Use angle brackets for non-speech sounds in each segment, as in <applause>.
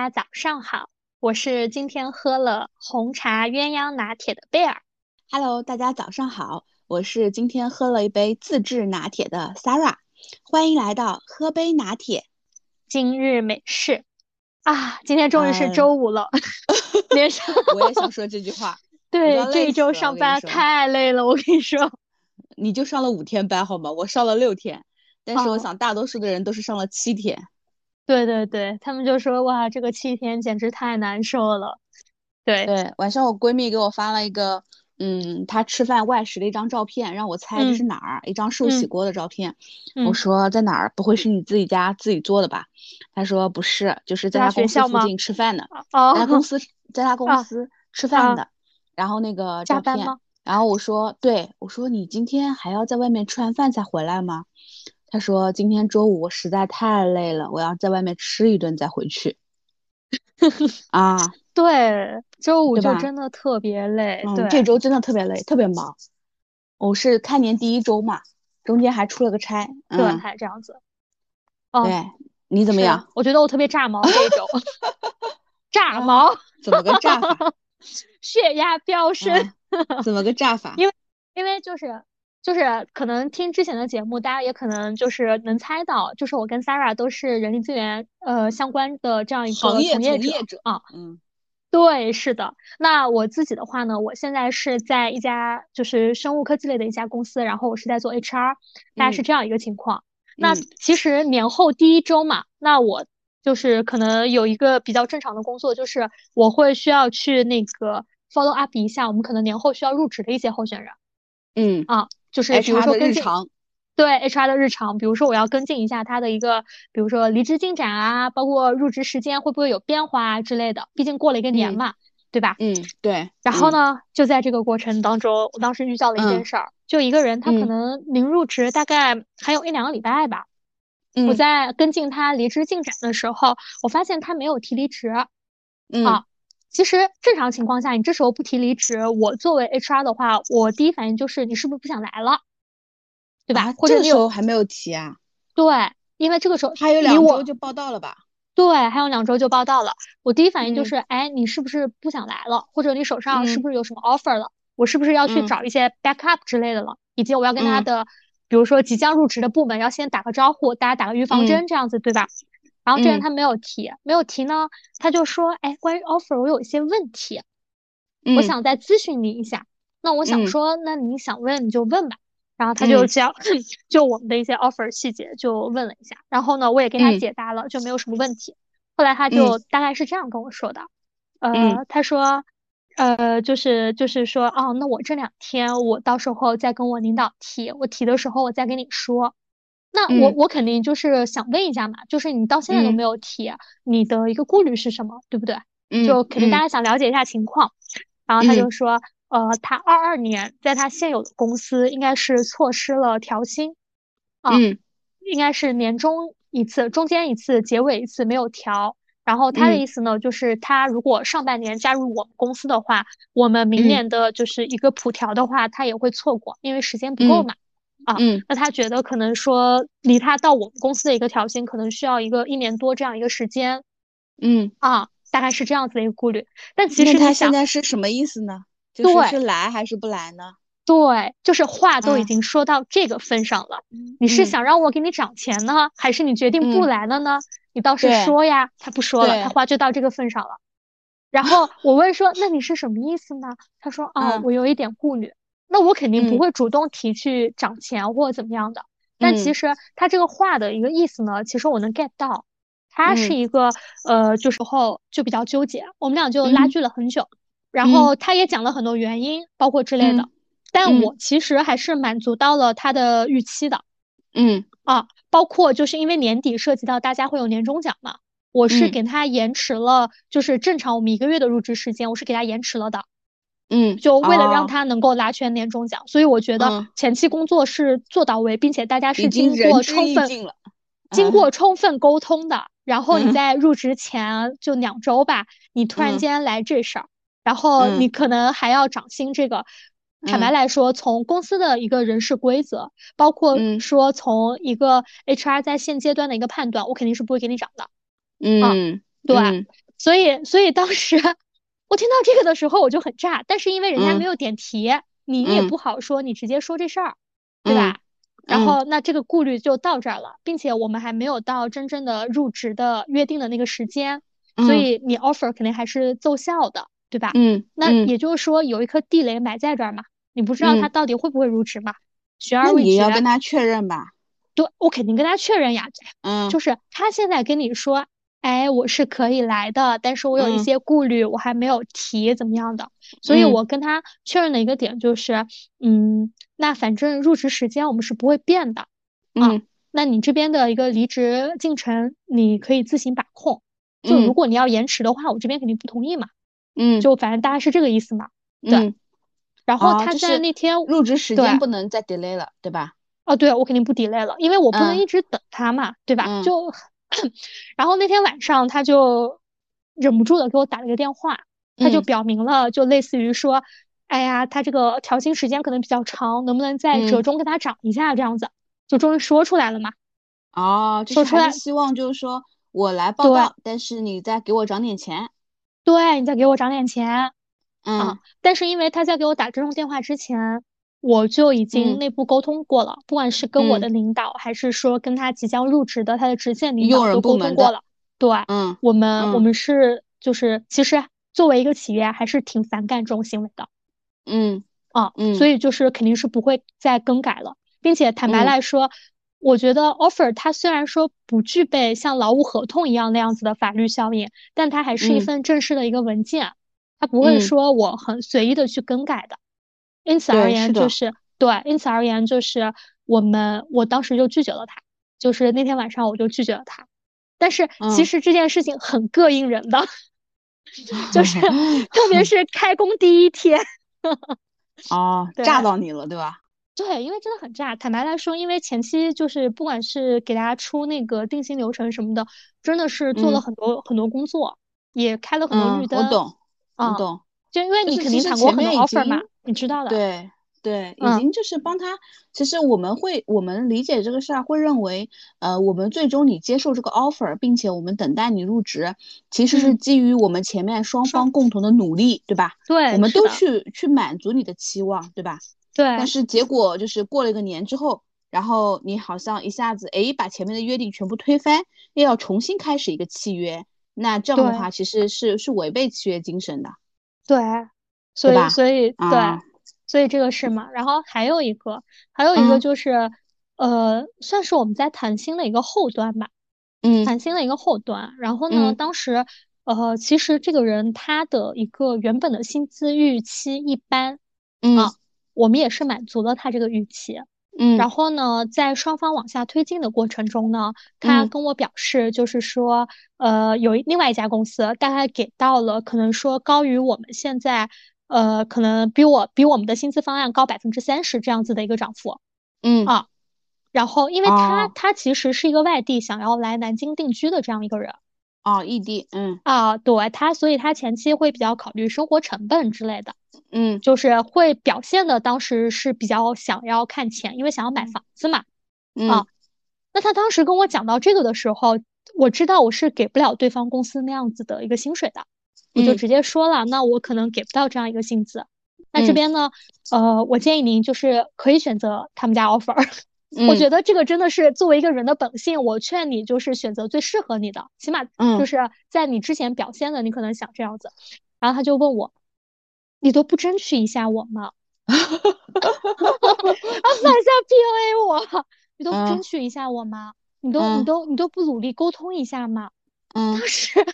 家早上好，我是今天喝了红茶鸳鸯拿铁的贝尔。Hello，大家早上好，我是今天喝了一杯自制拿铁的 Sarah。欢迎来到喝杯拿铁。今日美事啊，今天终于是周五了，<laughs> 连上。<laughs> 我也想说这句话。<laughs> 对，这一周上班太累了，我跟你说。你就上了五天班好吗？我上了六天，但是我想大多数的人都是上了七天。对对对，他们就说哇，这个七天简直太难受了。对对，晚上我闺蜜给我发了一个，嗯，她吃饭外食的一张照片，让我猜这是哪儿，一张寿喜锅的照片。我说在哪儿？不会是你自己家自己做的吧？她说不是，就是在她公司附近吃饭的，在她公司，在她公司吃饭的。然后那个照片，然后我说对，我说你今天还要在外面吃完饭才回来吗？他说：“今天周五我实在太累了，我要在外面吃一顿再回去。<laughs> ”啊，对，周五就真的特别累。对，这周真的特别累，特别忙。我是开年第一周嘛，中间还出了个差，对，还这样子。对，你怎么样？我觉得我特别炸毛这周，<laughs> 炸毛？<laughs> 怎么个炸法？血压飙升？怎么个炸法？因为，因为就是。就是可能听之前的节目，大家也可能就是能猜到，就是我跟 Sarah 都是人力资源呃相关的这样一个从业者啊。嗯，对，是的。那我自己的话呢，我现在是在一家就是生物科技类的一家公司，然后我是在做 HR，大概是这样一个情况。那其实年后第一周嘛，那我就是可能有一个比较正常的工作，就是我会需要去那个 follow up 一下我们可能年后需要入职的一些候选人。嗯啊。就是比如说跟进，对 HR 的日常，比如说我要跟进一下他的一个，比如说离职进展啊，包括入职时间会不会有变化啊之类的。毕竟过了一个年嘛，对吧？嗯，对。然后呢，就在这个过程当中，我当时遇到了一件事儿，就一个人他可能临入职大概还有一两个礼拜吧，我在跟进他离职进展的时候，我发现他没有提离职。嗯。啊，其实正常情况下，你这时候不提离职，我作为 HR 的话，我第一反应就是你是不是不想来了，对吧？或者这时候还没有提啊？对，因为这个时候还有两周就报道了吧？对，还有两周就报道了。我第一反应就是，哎，你是不是不想来了？或者你手上是不是有什么 offer 了？我是不是要去找一些 backup 之类的了？以及我要跟他的，比如说即将入职的部门要先打个招呼，大家打个预防针，这样子，对吧？然后这人他没有提，没有提呢，他就说，哎，关于 offer 我有一些问题，我想再咨询你一下。那我想说，那你想问你就问吧。然后他就将 <laughs> 就我们的一些 offer 细节就问了一下，然后呢，我也给他解答了，就没有什么问题。后来他就大概是这样跟我说的，呃，他说，呃，就是就是说，哦，那我这两天我到时候再跟我领导提，我提的时候我再跟你说。那我我肯定就是想问一下嘛，就是你到现在都没有提，你的一个顾虑是什么，对不对？就肯定大家想了解一下情况。然后他就说，呃，他二二年在他现有的公司应该是错失了调薪，啊，应该是年终一次，中间一次，结尾一次没有调。然后他的意思呢，就是他如果上半年加入我们公司的话，我们明年的就是一个普调的话，他也会错过，因为时间不够嘛。啊，嗯，那他觉得可能说离他到我们公司的一个调薪，可能需要一个一年多这样一个时间，嗯，啊，大概是这样子的一个顾虑。但其实他现在是什么意思呢？就是是来还是不来呢？对，就是话都已经说到这个份上了，你是想让我给你涨钱呢，还是你决定不来了呢？你倒是说呀。他不说了，他话就到这个份上了。然后我问说，那你是什么意思呢？他说啊，我有一点顾虑。那我肯定不会主动提去涨钱或者怎么样的，但其实他这个话的一个意思呢，其实我能 get 到，他是一个呃，就时候就比较纠结，我们俩就拉锯了很久，然后他也讲了很多原因，包括之类的，但我其实还是满足到了他的预期的，嗯。啊，包括就是因为年底涉及到大家会有年终奖嘛，我是给他延迟了，就是正常我们一个月的入职时间，我是给他延迟了的。嗯，就为了让他能够拿全年终奖，所以我觉得前期工作是做到位，并且大家是经过充分、经过充分沟通的。然后你在入职前就两周吧，你突然间来这事儿，然后你可能还要涨薪。这个坦白来说，从公司的一个人事规则，包括说从一个 HR 在现阶段的一个判断，我肯定是不会给你涨的。嗯，对。所以所以当时我听到这个的时候我就很炸，但是因为人家没有点题，你也不好说，你直接说这事儿，对吧？然后那这个顾虑就到这儿了，并且我们还没有到真正的入职的约定的那个时间，所以你 offer 肯定还是奏效的，对吧？嗯，那也就是说有一颗地雷埋在这儿嘛，你不知道他到底会不会入职嘛？学而未决。你要跟他确认吧？对，我肯定跟他确认呀。嗯，就是他现在跟你说，哎，我是可以来的，但是我有一些顾虑，我还没有提怎么样的，所以我跟他确认的一个点就是，嗯。那反正入职时间我们是不会变的，嗯，那你这边的一个离职进程你可以自行把控，就如果你要延迟的话，我这边肯定不同意嘛，嗯，就反正大概是这个意思嘛，对。然。后他在那天入职时间。不能再 delay 了，对吧？哦，对，我肯定不 delay 了，因为我不能一直等他嘛，对吧？就，<clears throat> 然后那天晚上他就忍不住的给我打了个电话，他就表明了，就类似于说。哎呀，他这个调薪时间可能比较长，能不能再折中给他涨一下？这样子就终于说出来了嘛？哦，说出来，希望就是说我来报道，但是你再给我涨点钱。对，你再给我涨点钱。嗯，但是因为他在给我打这种电话之前，我就已经内部沟通过了，不管是跟我的领导，还是说跟他即将入职的他的直线领导都沟通过了。对，嗯，我们我们是就是其实作为一个企业，还是挺反感这种行为的。嗯。啊嗯，所以就是肯定是不会再更改了，并且坦白来说，我觉得 offer 它虽然说不具备像劳务合同一样那样子的法律效应，但它还是一份正式的一个文件，它不会说我很随意的去更改的。因此而言，就是对，因此而言就是我们我当时就拒绝了他，就是那天晚上我就拒绝了他。但是其实这件事情很膈应人的，<laughs> 就 <laughs> 是特别是开工第一天。<laughs> 哦，炸到你了，对吧？对，因为真的很炸。坦白来说，因为前期就是不管是给大家出那个定薪流程什么的，真的是做了很多很多工作，也开了很多绿灯。我懂，我懂。就因为你肯定谈过很多 offer 嘛，你知道的。对。对，已经就是帮他。其实我们会，我们理解这个事儿，会认为，呃，我们最终你接受这个 offer，并且我们等待你入职，其实是基于我们前面双方共同的努力，对吧？对，我们都去去满足你的期望，对吧？对。但是结果就是过了一个年之后，然后你好像一下子哎把前面的约定全部推翻，又要重新开始一个契约，那这样的话其实是是违背契约精神的。对，所以所以对。所以这个是嘛，然后还有一个，还有一个就是，呃，算是我们在谈薪的一个后端吧，嗯，谈薪的一个后端。然后呢，当时，呃，其实这个人他的一个原本的薪资预期一般，嗯，我们也是满足了他这个预期，嗯。然后呢，在双方往下推进的过程中呢，他跟我表示，就是说，呃，有另外一家公司大概给到了可能说高于我们现在。呃，可能比我比我们的薪资方案高百分之三十这样子的一个涨幅，嗯。啊，然后因为他他其实是一个外地想要来南京定居的这样一个人，哦，异地，嗯。啊，对他，所以他前期会比较考虑生活成本之类的，嗯，就是会表现的当时是比较想要看钱，因为想要买房子嘛，啊，那他当时跟我讲到这个的时候，我知道我是给不了对方公司那样子的一个薪水的。我就直接说了，那我可能给不到这样一个薪资。那这边呢，呃，我建议您就是可以选择他们家 offer。我觉得这个真的是作为一个人的本性，我劝你就是选择最适合你的，起码就是在你之前表现的，你可能想这样子。然后他就问我，你都不争取一下我吗？啊反向 PUA 我，你都不争取一下我吗？<laughs> 你都你都你都不努力沟通一下吗？嗯当时。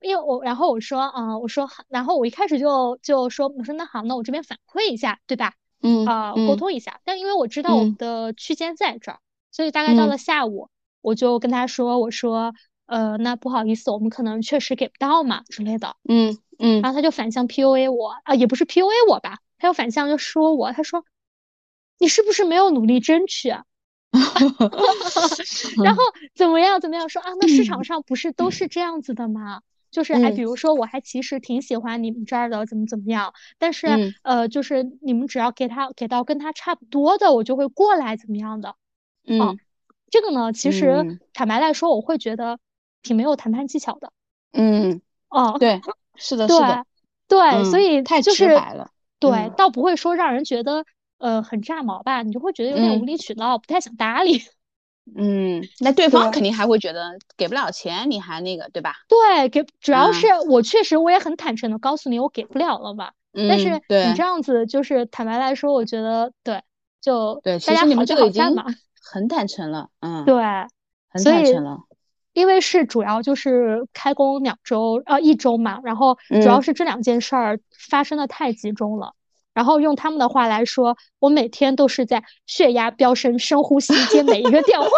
因为我，然后我说，嗯，我说，然后我一开始就就说，我说那好，那我这边反馈一下，对吧？嗯啊，沟通一下。但因为我知道我们的区间在这儿，所以大概到了下午，我就跟他说，我说，呃，那不好意思，我们可能确实给不到嘛之类的。嗯嗯。然后他就反向 PUA 我啊，也不是 PUA 我吧，他又反向就说我，他说，你是不是没有努力争取啊？<laughs> <laughs> 然后怎么样怎么样说啊？那市场上不是都是这样子的吗？就是还比如说，我还其实挺喜欢你们这儿的，怎么怎么样？但是呃，就是你们只要给他给到跟他差不多的，我就会过来怎么样的？嗯，这个呢，其实坦白来说，我会觉得挺没有谈判技巧的。嗯哦，对，是的，是的，对，所以太直白了。对，倒不会说让人觉得呃很炸毛吧，你就会觉得有点无理取闹，不太想搭理。<laughs> 嗯，那对方肯定还会觉得给不了钱，你还那个，对吧？对，给主要是我确实我也很坦诚的告诉你，我给不了了嘛。嗯，但是你这样子就是坦白来说，我觉得对，就对，大家好这个已经嘛，很坦诚了，嗯，对，很坦诚了。因为是主要就是开工两周呃一周嘛，然后主要是这两件事儿发生的太集中了。然后用他们的话来说，我每天都是在血压飙升、深呼吸接每一个电话。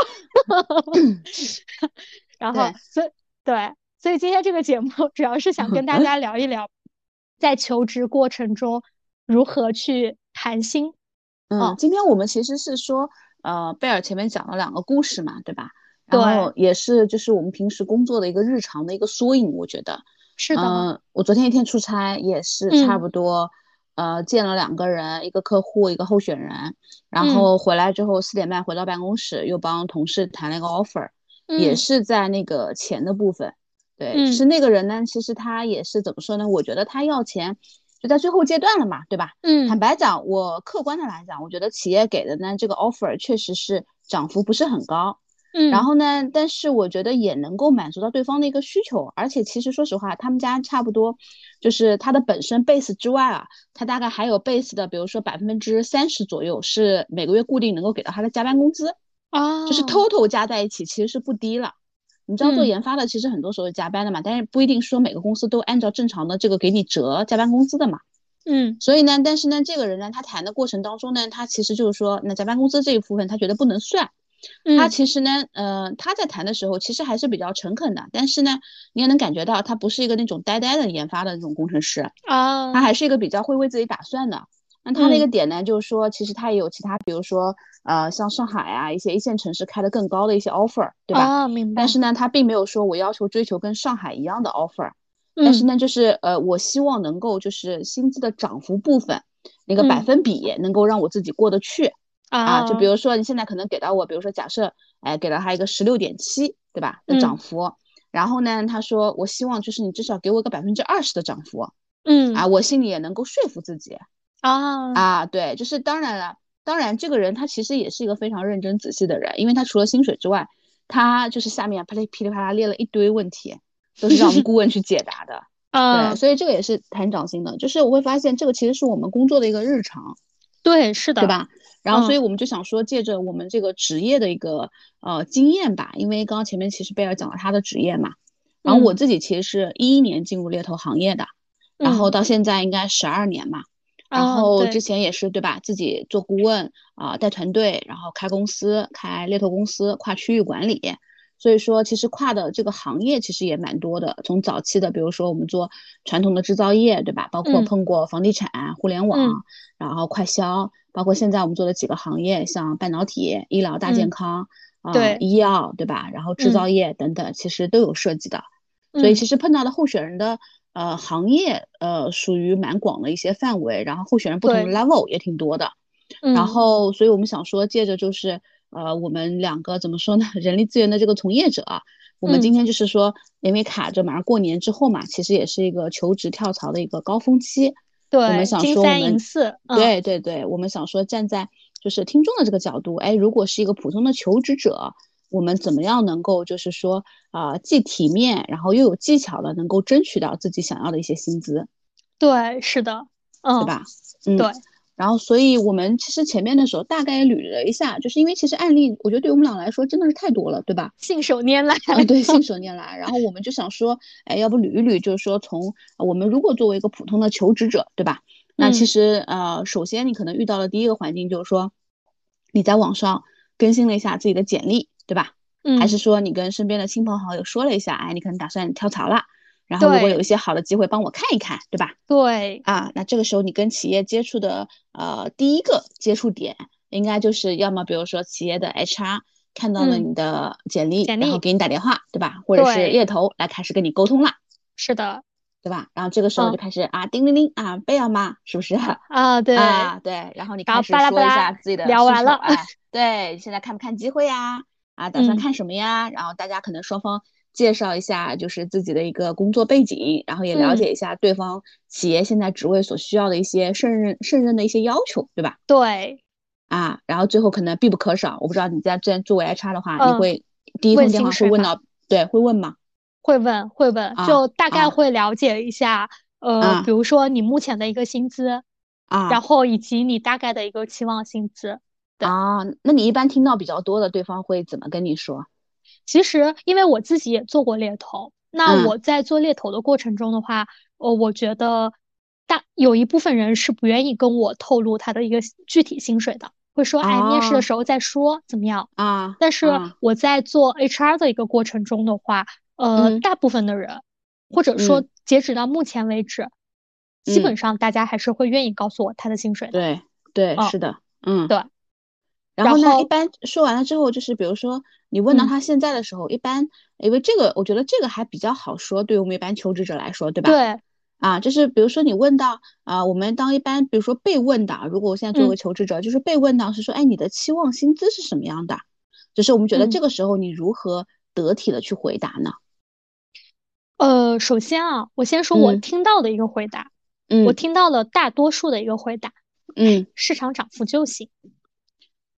<laughs> 然后，所以对，所以今天这个节目主要是想跟大家聊一聊，在求职过程中如何去谈心。嗯，今天我们其实是说，呃，贝尔前面讲了两个故事嘛，对吧？然后也是就是我们平时工作的一个日常的一个缩影，我觉得是的。嗯，我昨天一天出差也是差不多。呃，见了两个人，一个客户，一个候选人，然后回来之后四点半回到办公室，又帮同事谈了一个 offer，也是在那个钱的部分。对，是那个人呢，其实他也是怎么说呢？我觉得他要钱就在最后阶段了嘛，对吧？嗯，坦白讲，我客观的来讲，我觉得企业给的呢这个 offer 确实是涨幅不是很高。嗯，然后呢？但是我觉得也能够满足到对方的一个需求，而且其实说实话，他们家差不多就是他的本身 base 之外啊，他大概还有 base 的，比如说百分之三十左右是每个月固定能够给到他的加班工资啊，就是 total 加在一起其实是不低了。你知道做研发的其实很多时候加班的嘛，但是不一定说每个公司都按照正常的这个给你折加班工资的嘛。嗯，所以呢，但是呢，这个人呢，他谈的过程当中呢，他其实就是说，那加班工资这一部分他觉得不能算。他其实呢，呃，他在谈的时候其实还是比较诚恳的，但是呢，你也能感觉到他不是一个那种呆呆的研发的那种工程师啊，他还是一个比较会为自己打算的。那他那个点呢，就是说，其实他也有其他，比如说，呃，像上海啊一些一线城市开的更高的一些 offer，对吧？啊，明白。但是呢，他并没有说我要求追求跟上海一样的 offer，但是呢，就是呃，我希望能够就是薪资的涨幅部分那个百分比能够让我自己过得去。啊，就比如说你现在可能给到我，比如说假设，哎，给了他一个十六点七，对吧？的涨幅，然后呢，他说我希望就是你至少给我个百分之二十的涨幅，嗯，啊，我心里也能够说服自己，啊啊，对，就是当然了，当然这个人他其实也是一个非常认真仔细的人，因为他除了薪水之外，他就是下面噼里噼里啪啦列了一堆问题，都是让我们顾问去解答的，<laughs> 对，所以这个也是谈涨薪的，就是我会发现这个其实是我们工作的一个日常，对，是的，对吧？然后，所以我们就想说，借着我们这个职业的一个呃经验吧，因为刚刚前面其实贝尔讲了他的职业嘛，然后我自己其实是一一年进入猎头行业的，然后到现在应该十二年嘛，然后之前也是对吧，自己做顾问啊，带团队，然后开公司，开猎头公司，跨区域管理。所以说，其实跨的这个行业其实也蛮多的。从早期的，比如说我们做传统的制造业，对吧？包括碰过房地产、互联网，然后快销，包括现在我们做的几个行业，像半导体、医疗大健康啊，医药，对吧？然后制造业等等，其实都有涉及的。所以其实碰到的候选人的呃行业呃属于蛮广的一些范围，然后候选人不同的 level 也挺多的。然后，所以我们想说，借着就是。呃，我们两个怎么说呢？<laughs> 人力资源的这个从业者啊，我们今天就是说，因为卡着马上过年之后嘛，其实也是一个求职跳槽的一个高峰期。对，我们想说我们四，对对对，我们想说站在就是听众的这个角度，哎，如果是一个普通的求职者，我们怎么样能够就是说啊，既体面，然后又有技巧的，能够争取到自己想要的一些薪资？对，是的，嗯，对吧？嗯，对。然后，所以我们其实前面的时候大概捋了一下，就是因为其实案例，我觉得对我们俩来说真的是太多了，对吧？信手拈来啊，对，信手拈来。然后我们就想说，哎，要不捋一捋，就是说从我们如果作为一个普通的求职者，对吧？那其实呃，首先你可能遇到的第一个环境就是说，你在网上更新了一下自己的简历，对吧？嗯。还是说你跟身边的亲朋好友说了一下，哎，你可能打算跳槽了。然后如果有一些好的机会，帮我看一看，对吧？对啊，那这个时候你跟企业接触的呃第一个接触点，应该就是要么比如说企业的 HR 看到了你的简历，然后给你打电话，对吧？或者是猎头来开始跟你沟通了。是的，对吧？然后这个时候就开始啊，叮铃铃啊，贝尔吗？是不是？<laughs> 啊，对啊，对。然后你开始说一下自己的聊完了，<laughs> 对，现在看不看机会呀？啊，打算看什么呀？然后大家可能双方。介绍一下就是自己的一个工作背景，然后也了解一下对方企业现在职位所需要的一些胜任胜任的一些要求，对吧？对。啊，然后最后可能必不可少，我不知道你在这作为 HR 的话，你会第一通电话会问到，对，会问吗？会问，会问，就大概会了解一下，呃，比如说你目前的一个薪资，啊，然后以及你大概的一个期望薪资。啊，那你一般听到比较多的，对方会怎么跟你说？其实，因为我自己也做过猎头，那我在做猎头的过程中的话，呃，我觉得大有一部分人是不愿意跟我透露他的一个具体薪水的，会说，哎，面试的时候再说，怎么样？啊，但是我在做 HR 的一个过程中的话，呃，大部分的人，或者说截止到目前为止，基本上大家还是会愿意告诉我他的薪水的。对，对，是的，嗯，对。然后呢？一般说完了之后，就是比如说你问到他现在的时候，一般因为这个，我觉得这个还比较好说，对于我们一般求职者来说，对吧？对。啊，就是比如说你问到啊，我们当一般比如说被问的，如果我现在作为求职者，就是被问到是说，哎，你的期望薪资是什么样的？就是我们觉得这个时候你如何得体的去回答呢？呃，首先啊，我先说我听到的一个回答，嗯，我听到了大多数的一个回答，嗯，市场涨幅就行。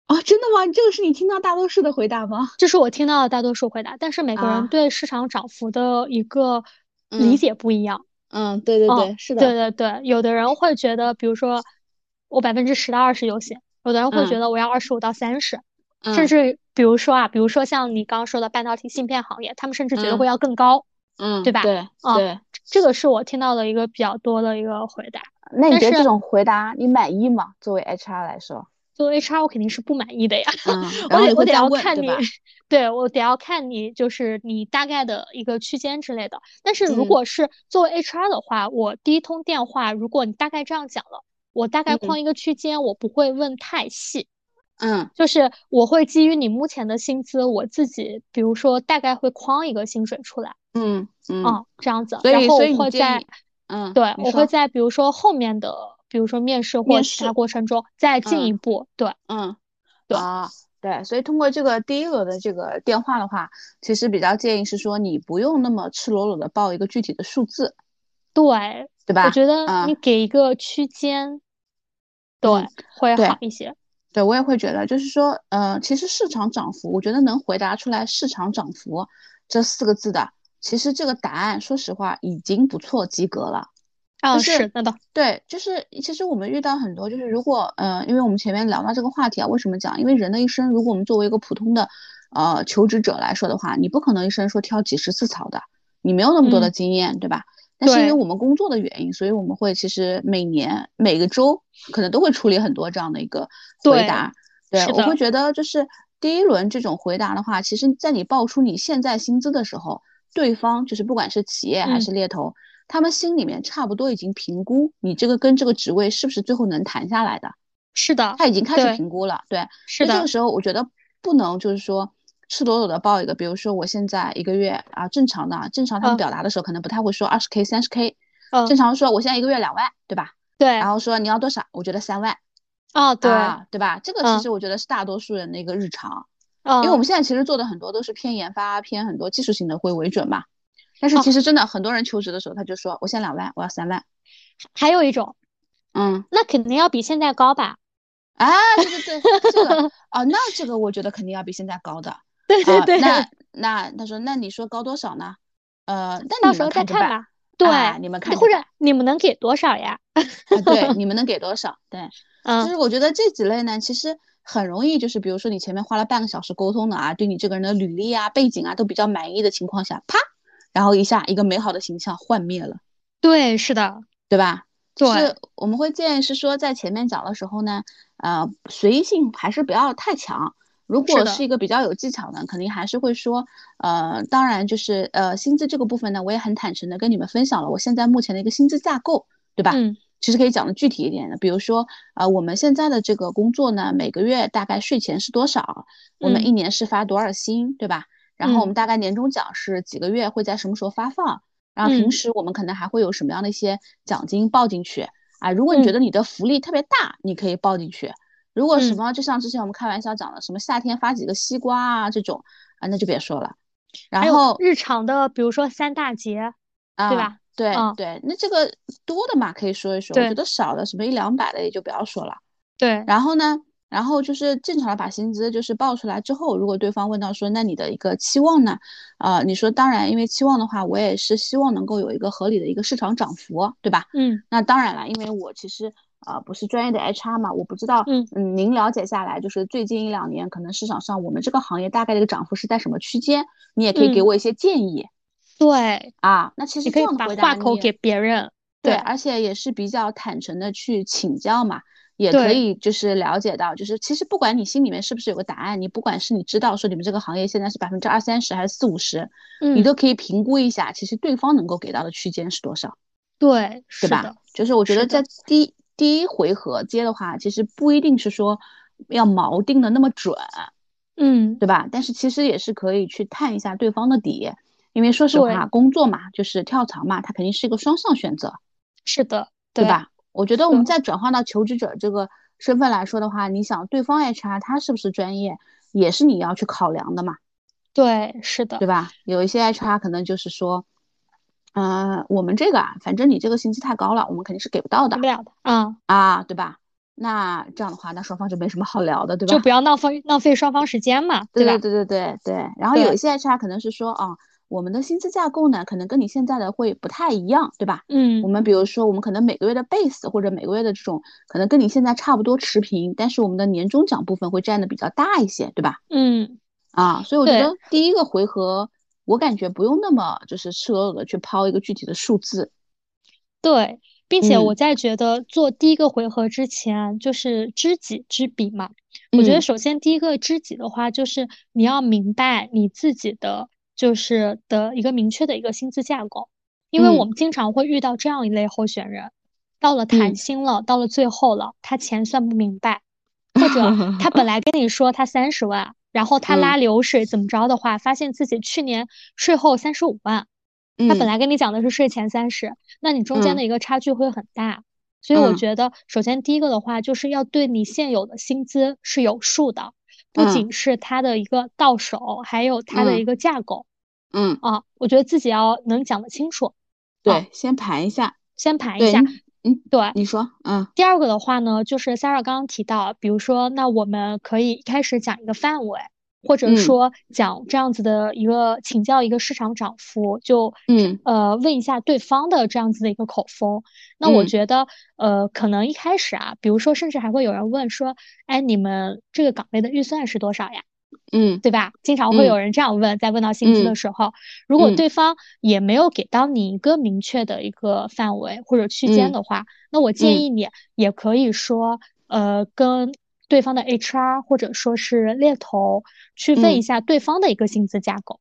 啊，真的吗？这个是你听到大多数的回答吗？这是我听到的大多数回答，但是每个人对市场涨幅的一个理解不一样。嗯，对对对，是的。对对对，有的人会觉得，比如说我百分之十到二十就行；有的人会觉得我要二十五到三十，甚至比如说啊，比如说像你刚刚说的半导体芯片行业，他们甚至觉得会要更高。嗯，对吧？对对，这个是我听到的一个比较多的一个回答。那你觉得这种回答你满意吗？作为 HR 来说？作为 HR，我肯定是不满意的呀。嗯，<laughs> 我得 <laughs> 我得要看你，对我得要看你，就是你大概的一个区间之类的。但是如果是作为 HR 的话，我第一通电话，如果你大概这样讲了，我大概框一个区间，我不会问太细。嗯，就是我会基于你目前的薪资，我自己比如说大概会框一个薪水出来。嗯嗯，这样子，然后我会在，嗯，对我会在比如说后面的。比如说面试或其他过程中再进一步，对，嗯，对啊，对，所以通过这个第一轮的这个电话的话，其实比较建议是说你不用那么赤裸裸的报一个具体的数字，对，对吧？我觉得你给一个区间，对，会好一些。对我也会觉得，就是说，呃，其实市场涨幅，我觉得能回答出来市场涨幅这四个字的，其实这个答案说实话已经不错，及格了。啊，是那倒，对，就是其实我们遇到很多，就是如果，呃，因为我们前面聊到这个话题啊，为什么讲？因为人的一生，如果我们作为一个普通的，呃，求职者来说的话，你不可能一生说挑几十次槽的，你没有那么多的经验，对吧？但是因为我们工作的原因，所以我们会其实每年每个周可能都会处理很多这样的一个回答。对，我会觉得就是第一轮这种回答的话，其实在你报出你现在薪资的时候，对方就是不管是企业还是猎头。他们心里面差不多已经评估你这个跟这个职位是不是最后能谈下来的，是的，他已经开始评估了，对，是的。这个时候我觉得不能就是说赤裸裸的报一个，比如说我现在一个月啊正常的，正常他们表达的时候可能不太会说二十 k 三十 k，正常说我现在一个月两万，对吧？对，然后说你要多少？我觉得三万，哦对，对吧？这个其实我觉得是大多数人的一个日常，因为我们现在其实做的很多都是偏研发、偏很多技术型的会为准嘛。但是其实真的很多人求职的时候，他就说我现在两万，我要三万。还有一种，嗯，那肯定要比现在高吧？啊，对对对，这个 <laughs> 啊，那这个我觉得肯定要比现在高的。对对对。那那他说，那你说高多少呢？呃，到时候再看吧。对，你们看或者你们能给多少呀？对，<laughs> 你们能给多少？对，就是我觉得这几类呢，其实很容易，就是比如说你前面花了半个小时沟通的啊，对你这个人的履历啊、背景啊都比较满意的情况下，啪。然后一下一个美好的形象幻灭了，对，是的，对吧？对，是我们会建议是说，在前面讲的时候呢，呃，随意性还是不要太强。如果是一个比较有技巧的，肯定还是会说，呃，当然就是呃，薪资这个部分呢，我也很坦诚的跟你们分享了我现在目前的一个薪资架构，对吧？嗯，其实可以讲的具体一点的，比如说，呃，我们现在的这个工作呢，每个月大概税前是多少？我们一年是发多少薪，对吧？然后我们大概年终奖是几个月会在什么时候发放？然后平时我们可能还会有什么样的一些奖金报进去啊？如果你觉得你的福利特别大，你可以报进去。如果什么就像之前我们开玩笑讲的，什么夏天发几个西瓜啊这种啊，那就别说了。然后日常的，比如说三大节，啊对吧？对对，那这个多的嘛，可以说一说。我觉得少的，什么一两百的也就不要说了。对，然后呢？然后就是正常的把薪资就是报出来之后，如果对方问到说那你的一个期望呢？呃，你说当然，因为期望的话，我也是希望能够有一个合理的一个市场涨幅，对吧？嗯，那当然了，因为我其实呃不是专业的 HR 嘛，我不知道，嗯嗯，您了解下来就是最近一两年可能市场上我们这个行业大概的一个涨幅是在什么区间？你也可以给我一些建议。对啊，那其实可以把话口给别人，对，而且也是比较坦诚的去请教嘛。也可以就是了解到，就是其实不管你心里面是不是有个答案，你不管是你知道说你们这个行业现在是百分之二三十还是四五十，嗯，你都可以评估一下，其实对方能够给到的区间是多少，对，对吧？就是我觉得在第第一回合接的话，其实不一定是说要锚定的那么准，嗯，对吧？但是其实也是可以去探一下对方的底，因为说实话，工作嘛，就是跳槽嘛，它肯定是一个双向选择，是的，对吧？我觉得我们再转换到求职者这个身份来说的话，你想对方 HR 他是不是专业，也是你要去考量的嘛？对，是的，对吧？有一些 HR 可能就是说，嗯，我们这个啊，反正你这个薪资太高了，我们肯定是给不到的，给不了的，嗯啊，对吧？那这样的话，那双方就没什么好聊的，对吧？就不要浪费浪费双方时间嘛，对吧？对对对对对。然后有一些 HR 可能是说啊。我们的薪资架构呢，可能跟你现在的会不太一样，对吧？嗯，我们比如说，我们可能每个月的 base 或者每个月的这种，可能跟你现在差不多持平，但是我们的年终奖部分会占的比较大一些，对吧？嗯，啊，所以我觉得第一个回合，我感觉不用那么就是赤裸裸的去抛一个具体的数字。对，并且我在觉得做第一个回合之前，就是知己知彼嘛。我觉得首先第一个知己的话，就是你要明白你自己的。就是的一个明确的一个薪资架构，因为我们经常会遇到这样一类候选人，到了谈薪了，到了最后了，他钱算不明白，或者他本来跟你说他三十万，然后他拉流水怎么着的话，发现自己去年税后三十五万，他本来跟你讲的是税前三十，那你中间的一个差距会很大，所以我觉得首先第一个的话就是要对你现有的薪资是有数的。不仅是它的一个到手，还有它的一个架构。嗯啊，我觉得自己要能讲得清楚。对，先盘一下，先盘一下。嗯，对，你说，嗯。第二个的话呢，就是 Sarah 刚刚提到，比如说，那我们可以一开始讲一个范围。或者说讲这样子的一个请教一个市场涨幅，就嗯。呃问一下对方的这样子的一个口风。那我觉得呃可能一开始啊，比如说甚至还会有人问说，哎，你们这个岗位的预算是多少呀？嗯，对吧？经常会有人这样问，在问到薪资的时候，如果对方也没有给到你一个明确的一个范围或者区间的话，那我建议你也可以说呃跟。对方的 HR 或者说是猎头去问一下对方的一个薪资架构，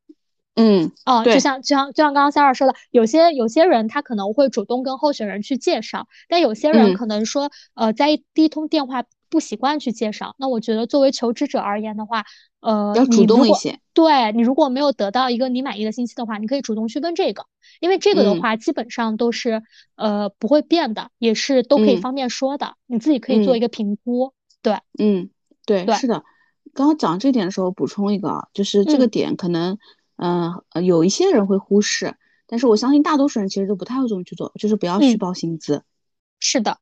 嗯，哦，就像就像就像刚刚 Sarah 说的，有些有些人他可能会主动跟候选人去介绍，但有些人可能说，呃，在第一通电话不习惯去介绍。那我觉得作为求职者而言的话，呃，要主动一些。对你如果没有得到一个你满意的信息的话，你可以主动去问这个，因为这个的话基本上都是呃不会变的，也是都可以方便说的，你自己可以做一个评估。对，嗯，对，对，是的。刚刚讲这点的时候，补充一个啊，就是这个点可能，嗯，有一些人会忽视，但是我相信大多数人其实都不太会这么去做，就是不要虚报薪资。是的，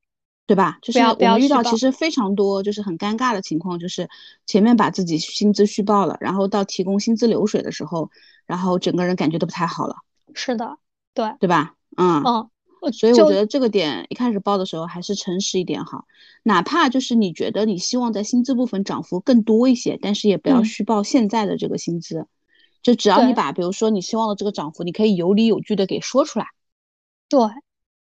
对吧？就是我们遇到其实非常多，就是很尴尬的情况，就是前面把自己薪资虚报了，然后到提供薪资流水的时候，然后整个人感觉都不太好了。是的，对，对吧？嗯嗯。所以我觉得这个点一开始报的时候还是诚实一点好，哪怕就是你觉得你希望在薪资部分涨幅更多一些，但是也不要虚报现在的这个薪资，就只要你把比如说你希望的这个涨幅，你可以有理有据的给说出来。对，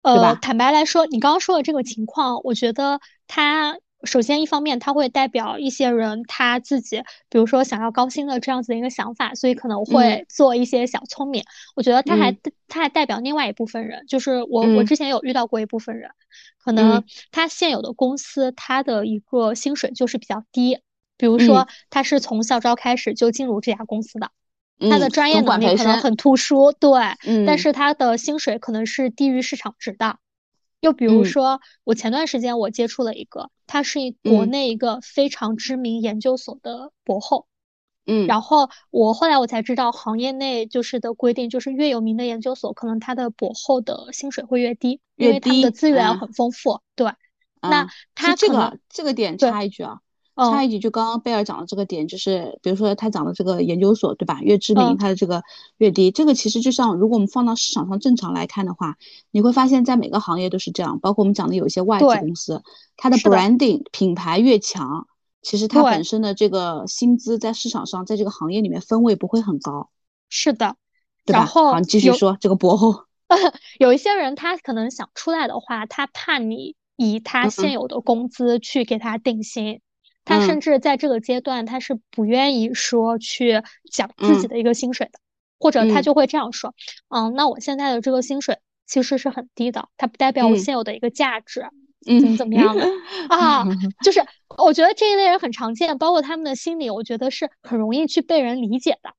呃，坦白来说，你刚刚说的这个情况，我觉得他。首先，一方面，它会代表一些人他自己，比如说想要高薪的这样子的一个想法，所以可能会做一些小聪明。我觉得他还他还代表另外一部分人，就是我我之前有遇到过一部分人，可能他现有的公司他的一个薪水就是比较低，比如说他是从校招开始就进入这家公司的，他的专业能力可能很突出，对，但是他的薪水可能是低于市场值的。又比如说，我前段时间我接触了一个，他是国内一个非常知名研究所的博后，嗯，然后我后来我才知道，行业内就是的规定，就是越有名的研究所，可能他的博后的薪水会越低，因为他们的资源很丰富。对，那他这个这个点插一句啊。插一句，就刚刚贝尔讲的这个点，就是比如说他讲的这个研究所，对吧？越知名，它的这个越低。这个其实就像，如果我们放到市场上正常来看的话，你会发现在每个行业都是这样。包括我们讲的有一些外资公司，它的 branding 品牌越强，其实它本身的这个薪资在市场上，在这个行业里面分位不会很高。是的，对吧？好，你继续说这个博后。<laughs> 有一些人他可能想出来的话，他怕你以他现有的工资去给他定薪。他甚至在这个阶段，他是不愿意说去讲自己的一个薪水的，或者他就会这样说：“嗯，那我现在的这个薪水其实是很低的，它不代表我现有的一个价值，怎么怎么样的 <laughs> 啊？” <laughs> 就是我觉得这一类人很常见，包括他们的心理，我觉得是很容易去被人理解的。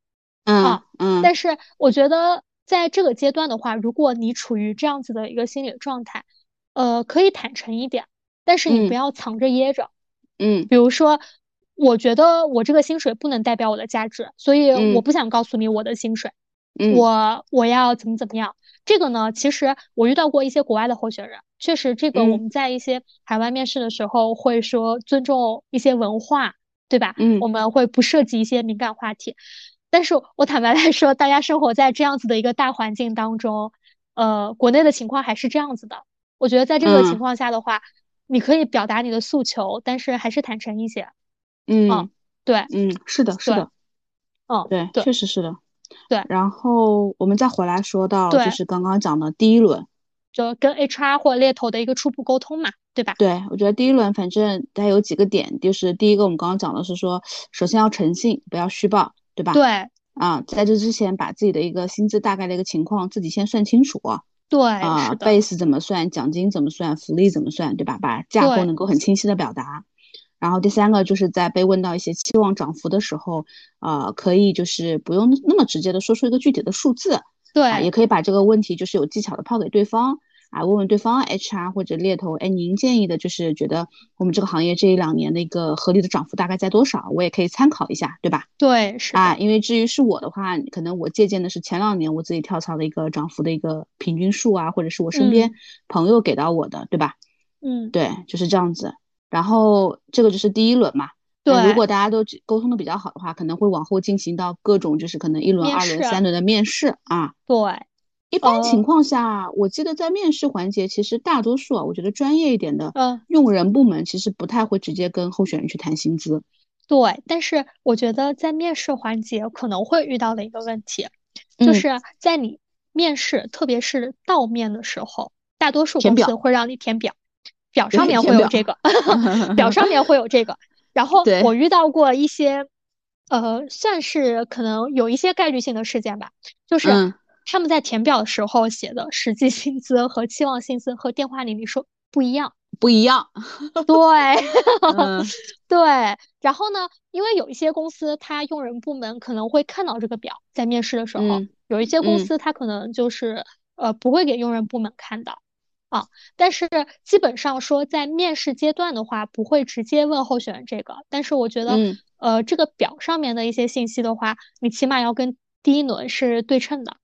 嗯嗯。但是我觉得在这个阶段的话，如果你处于这样子的一个心理状态，呃，可以坦诚一点，但是你不要藏着掖着。嗯，比如说，我觉得我这个薪水不能代表我的价值，所以我不想告诉你我的薪水。嗯，我我要怎么怎么样？这个呢，其实我遇到过一些国外的候选人，确实这个我们在一些海外面试的时候会说尊重一些文化，对吧？嗯，我们会不涉及一些敏感话题。但是我坦白来说，大家生活在这样子的一个大环境当中，呃，国内的情况还是这样子的。我觉得在这个情况下的话。你可以表达你的诉求，但是还是坦诚一些。嗯，对，嗯，是的，是的，嗯，对，确实是的。对，然后我们再回来说到，就是刚刚讲的第一轮，就跟 HR 或猎头的一个初步沟通嘛，对吧？对，我觉得第一轮反正它有几个点，就是第一个我们刚刚讲的是说，首先要诚信，不要虚报，对吧？对，啊，在这之前把自己的一个薪资大概的一个情况自己先算清楚。对啊，base 怎么算，奖金怎么算，福利怎么算，对吧？把架构能够很清晰的表达。然后第三个就是在被问到一些期望涨幅的时候，呃，可以就是不用那么直接的说出一个具体的数字，对，也可以把这个问题就是有技巧的抛给对方。啊，问问对方 HR 或者猎头，哎，您建议的就是觉得我们这个行业这一两年的一个合理的涨幅大概在多少？我也可以参考一下，对吧？对，是啊，因为至于是我的话，可能我借鉴的是前两年我自己跳槽的一个涨幅的一个平均数啊，或者是我身边朋友给到我的，对吧？嗯，对，就是这样子。然后这个就是第一轮嘛。对。如果大家都沟通的比较好的话，可能会往后进行到各种就是可能一轮、二轮、三轮的面试啊。对。一般情况下，我记得在面试环节，其实大多数啊，我觉得专业一点的，嗯，用人部门其实不太会直接跟候选人去谈薪资。对，但是我觉得在面试环节可能会遇到的一个问题，就是在你面试，特别是到面的时候，大多数公司会让你填表，表上面会有这个 <laughs> <laughs> 表上面会有这个。然后我遇到过一些，呃，算是可能有一些概率性的事件吧，就是。他们在填表的时候写的实际薪资和期望薪资和电话里你说不一样，不一样。对，<laughs> 对。然后呢，因为有一些公司，他用人部门可能会看到这个表，在面试的时候，有一些公司他可能就是呃不会给用人部门看到啊。但是基本上说，在面试阶段的话，不会直接问候选人这个。但是我觉得，呃，这个表上面的一些信息的话，你起码要跟第一轮是对称的。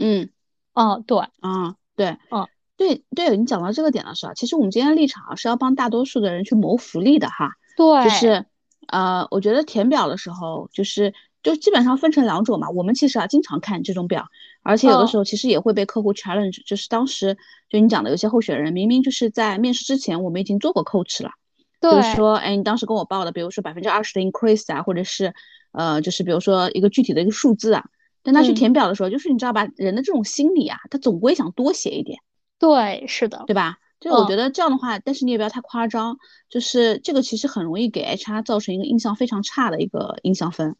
嗯，哦，对，啊，对，嗯，对，对你讲到这个点的时候，其实我们今天的立场是要帮大多数的人去谋福利的哈，对，就是，呃，我觉得填表的时候，就是就基本上分成两种嘛，我们其实啊经常看这种表，而且有的时候其实也会被客户 challenge，就是当时就你讲的有些候选人明明就是在面试之前我们已经做过 coach 了，对，比如说，哎，你当时跟我报的，比如说百分之二十的 increase 啊，或者是，呃，就是比如说一个具体的一个数字啊。但他去填表的时候，就是你知道吧，人的这种心理啊，他总归想多写一点。对，是的，对吧？就我觉得这样的话，但是你也不要太夸张，就是这个其实很容易给 HR 造成一个印象非常差的一个印象分。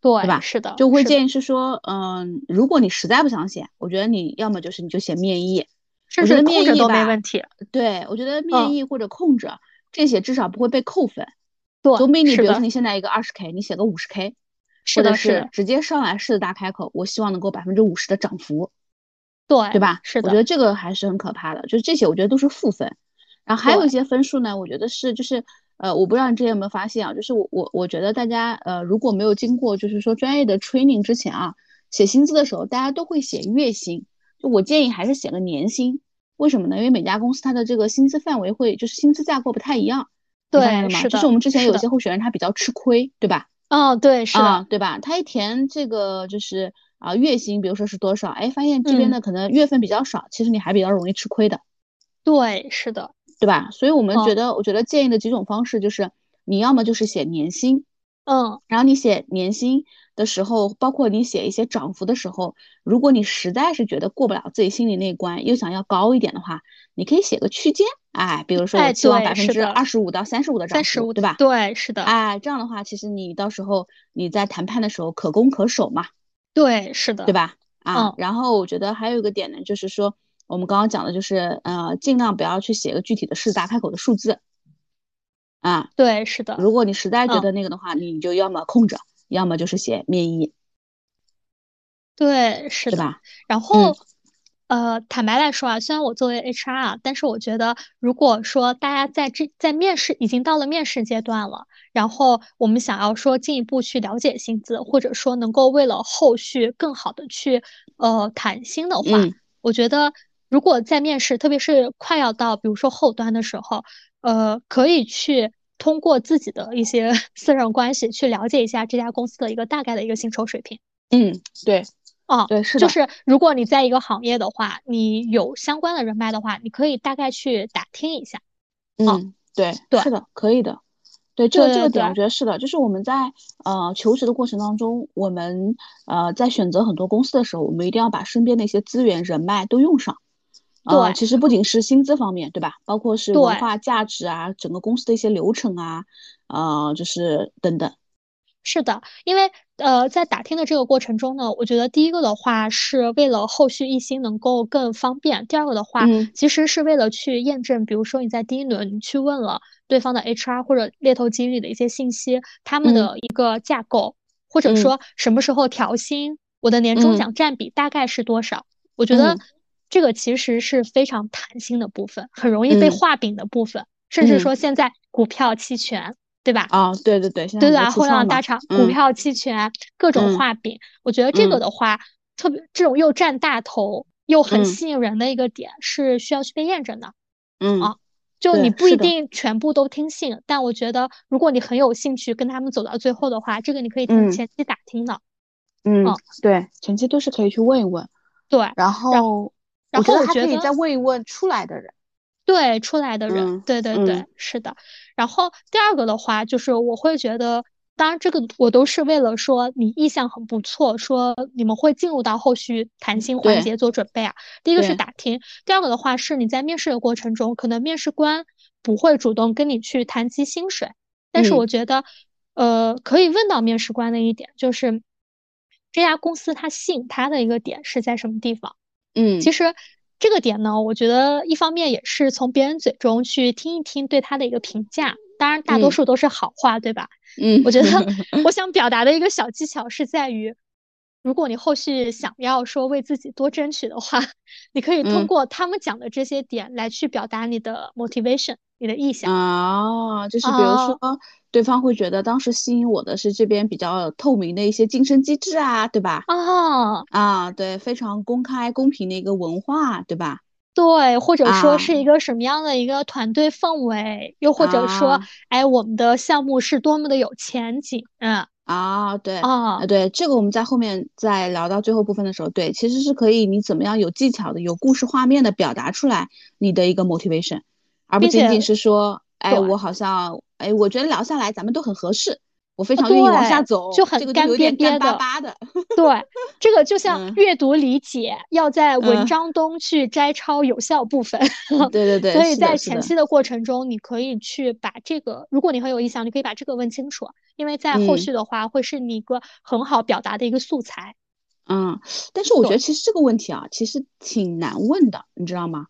对，对吧？是的，就会建议是说，嗯，如果你实在不想写，我觉得你要么就是你就写面议，甚至面议都没问题。对，我觉得面议或者空着这些至少不会被扣分。对，总比你比如说你现在一个二十 K，你写个五十 K。或者是直接上来狮子大开口，我希望能够百分之五十的涨幅，对对吧？是的，我觉得这个还是很可怕的，就是这些我觉得都是负分。然后还有一些分数呢，我觉得是就是呃，我不知道你之前有没有发现啊，就是我我我觉得大家呃如果没有经过就是说专业的 training 之前啊，写薪资的时候大家都会写月薪，就我建议还是写个年薪。为什么呢？因为每家公司它的这个薪资范围会就是薪资架构不太一样。对，是的。就是我们之前有些候选人他比较吃亏，对吧？哦，对，是的，对吧？他一填这个就是啊月薪，比如说是多少，哎，发现这边的可能月份比较少，其实你还比较容易吃亏的。对，是的。对吧？所以我们觉得，我觉得建议的几种方式就是，你要么就是写年薪，嗯，然后你写年薪的时候，包括你写一些涨幅的时候，如果你实在是觉得过不了自己心里那关，又想要高一点的话，你可以写个区间，哎，比如说我期望百分之二十五到三十五的涨幅，对吧？对，是的，哎，这样的话，其实你到时候你在谈判的时候可攻可守嘛。对，是的，对吧？啊，然后我觉得还有一个点呢，就是说。我们刚刚讲的就是，呃，尽量不要去写个具体的市大开口的数字，啊，对，是的。如果你实在觉得那个的话，你就要么空着，要么就是写面议。对，是的。吧？然后，呃，坦白来说啊，虽然我作为 HR 啊，但是我觉得，如果说大家在这在面试已经到了面试阶段了，然后我们想要说进一步去了解薪资，或者说能够为了后续更好的去呃谈薪的话，我觉得。如果在面试，特别是快要到比如说后端的时候，呃，可以去通过自己的一些 <laughs> 私人关系去了解一下这家公司的一个大概的一个薪酬水平。嗯，对，哦，对，是的，就是如果你在一个行业的话，你有相关的人脉的话，你可以大概去打听一下。嗯，对，对，是的，可以的。对，这个这个点我觉得是的，就是我们在呃求职的过程当中，我们呃在选择很多公司的时候，我们一定要把身边的一些资源人脉都用上。对，其实不仅是薪资方面，对吧？包括是文化价值啊，整个公司的一些流程啊，呃，就是等等。是的，因为呃，在打听的这个过程中呢，我觉得第一个的话是为了后续一心能够更方便；第二个的话，其实是为了去验证，比如说你在第一轮你去问了对方的 HR 或者猎头经理的一些信息，他们的一个架构，或者说什么时候调薪，我的年终奖占比大概是多少？我觉得。这个其实是非常弹性的部分，很容易被画饼的部分，甚至说现在股票期权，对吧？啊，对对对，对对，互联网大厂股票期权各种画饼，我觉得这个的话，特别这种又占大头又很吸引人的一个点，是需要去被验证的。嗯啊，就你不一定全部都听信，但我觉得如果你很有兴趣跟他们走到最后的话，这个你可以前期打听的。嗯，对，前期都是可以去问一问。对，然后。然后我觉得可以再问一问出来的人，对出来的人，对对对，是的。然后第二个的话，就是我会觉得，当然这个我都是为了说你意向很不错，说你们会进入到后续谈薪环节做准备啊。第一个是打听，第二个的话是你在面试的过程中，可能面试官不会主动跟你去谈及薪水，但是我觉得，呃，可以问到面试官的一点就是，这家公司它吸引他的一个点是在什么地方？嗯，其实这个点呢，我觉得一方面也是从别人嘴中去听一听对他的一个评价，当然大多数都是好话，对吧？嗯，我觉得 <laughs> 我想表达的一个小技巧是在于，如果你后续想要说为自己多争取的话，你可以通过他们讲的这些点来去表达你的 motivation，你的意向啊，就是比如说。对方会觉得当时吸引我的是这边比较透明的一些晋升机制啊，对吧？哦，啊，对，非常公开公平的一个文化，对吧？对，或者说是一个什么样的一个团队氛围，又或者说，哎，我们的项目是多么的有前景，嗯，啊，对，啊，对，这个我们在后面再聊到最后部分的时候，对，其实是可以，你怎么样有技巧的、有故事画面的表达出来你的一个 motivation，而不仅仅是说。哎，我好像，哎，我觉得聊下来咱们都很合适，我非常愿意往下走，就很干瘪瘪巴巴的。对，这个就像阅读理解，要在文章中去摘抄有效部分。对对对。所以在前期的过程中，你可以去把这个，如果你很有意向，你可以把这个问清楚，因为在后续的话会是你一个很好表达的一个素材。嗯，但是我觉得其实这个问题啊，其实挺难问的，你知道吗？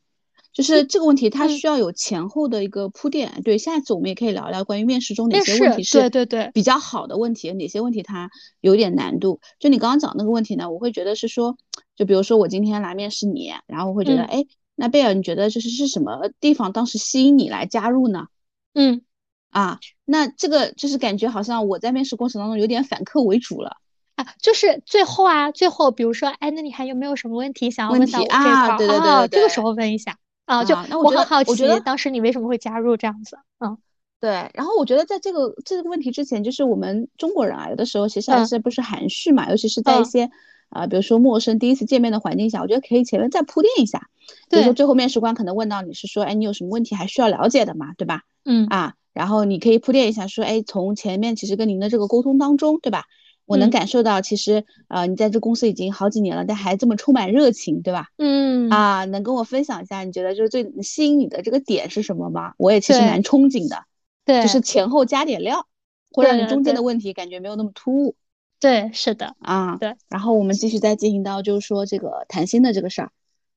就是这个问题，它需要有前后的一个铺垫。对，下一次我们也可以聊聊关于面试中哪些问题是对对对比较好的问题，哪些问题它有点难度。就你刚刚讲那个问题呢，我会觉得是说，就比如说我今天来面试你，然后我会觉得，哎，那贝尔，你觉得就是是什么地方当时吸引你来加入呢？嗯，啊，那这个就是感觉好像我在面试过程当中有点反客为主了啊，就是最后啊，最后比如说，哎，那你还有没有什么问题想要问到我这块儿？对对对，这个时候问一下啊，就我很好奇，我觉得当时你为什么会加入这样子？嗯，对，然后我觉得在这个这个问题之前，就是我们中国人啊，有的时候其实还是不是含蓄嘛，尤其是在一些啊，比如说陌生第一次见面的环境下，我觉得可以前面再铺垫一下，比如说最后面试官可能问到你是说，哎，你有什么问题还需要了解的嘛，对吧？嗯啊。然后你可以铺垫一下，说，哎，从前面其实跟您的这个沟通当中，对吧？我能感受到，其实，呃，你在这公司已经好几年了，但还这么充满热情，对吧？嗯，啊，能跟我分享一下，你觉得就是最吸引你的这个点是什么吗？我也其实蛮憧憬的，对，就是前后加点料，会让你中间的问题感觉没有那么突兀。对，是的，啊，对。然后我们继续再进行到就是说这个谈心的这个事儿。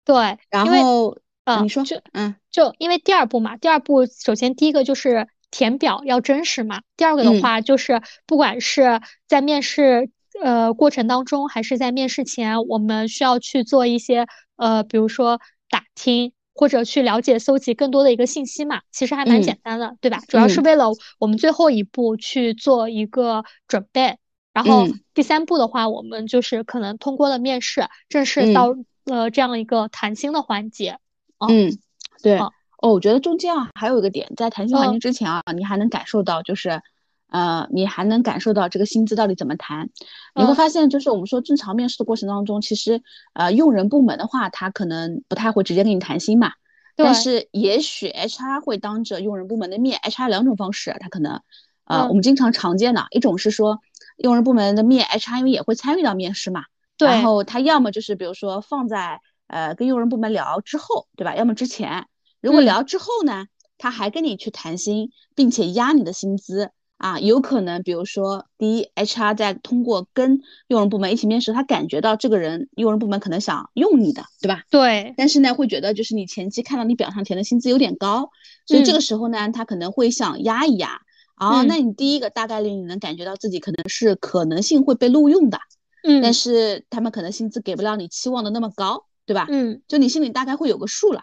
对，然后，嗯，你说，就，嗯，就因为第二步嘛，第二步首先第一个就是。填表要真实嘛？第二个的话，就是不管是在面试呃过程当中，还是在面试前，我们需要去做一些呃，比如说打听或者去了解、搜集更多的一个信息嘛。其实还蛮简单的，对吧？主要是为了我们最后一步去做一个准备。然后第三步的话，我们就是可能通过了面试，正式到了这样一个谈心的环节。嗯，对。哦，我觉得中间啊还有一个点，在谈薪环境之前啊，你还能感受到，就是，呃，你还能感受到这个薪资到底怎么谈。你会发现，就是我们说正常面试的过程当中，其实，呃，用人部门的话，他可能不太会直接跟你谈薪嘛。但是也许 HR 会当着用人部门的面，HR 两种方式，他可能，呃，我们经常常见的一种是说，用人部门的面，HR 因为也会参与到面试嘛。对。然后他要么就是比如说放在呃跟用人部门聊之后，对吧？要么之前。如果聊之后呢，他还跟你去谈薪，并且压你的薪资啊，有可能，比如说，第一，HR 在通过跟用人部门一起面试，他感觉到这个人用人部门可能想用你的，对吧？对。但是呢，会觉得就是你前期看到你表上填的薪资有点高，所以这个时候呢，他可能会想压一压。哦，那你第一个大概率你能感觉到自己可能是可能性会被录用的，嗯。但是他们可能薪资给不了你期望的那么高，对吧？嗯。就你心里大概会有个数了。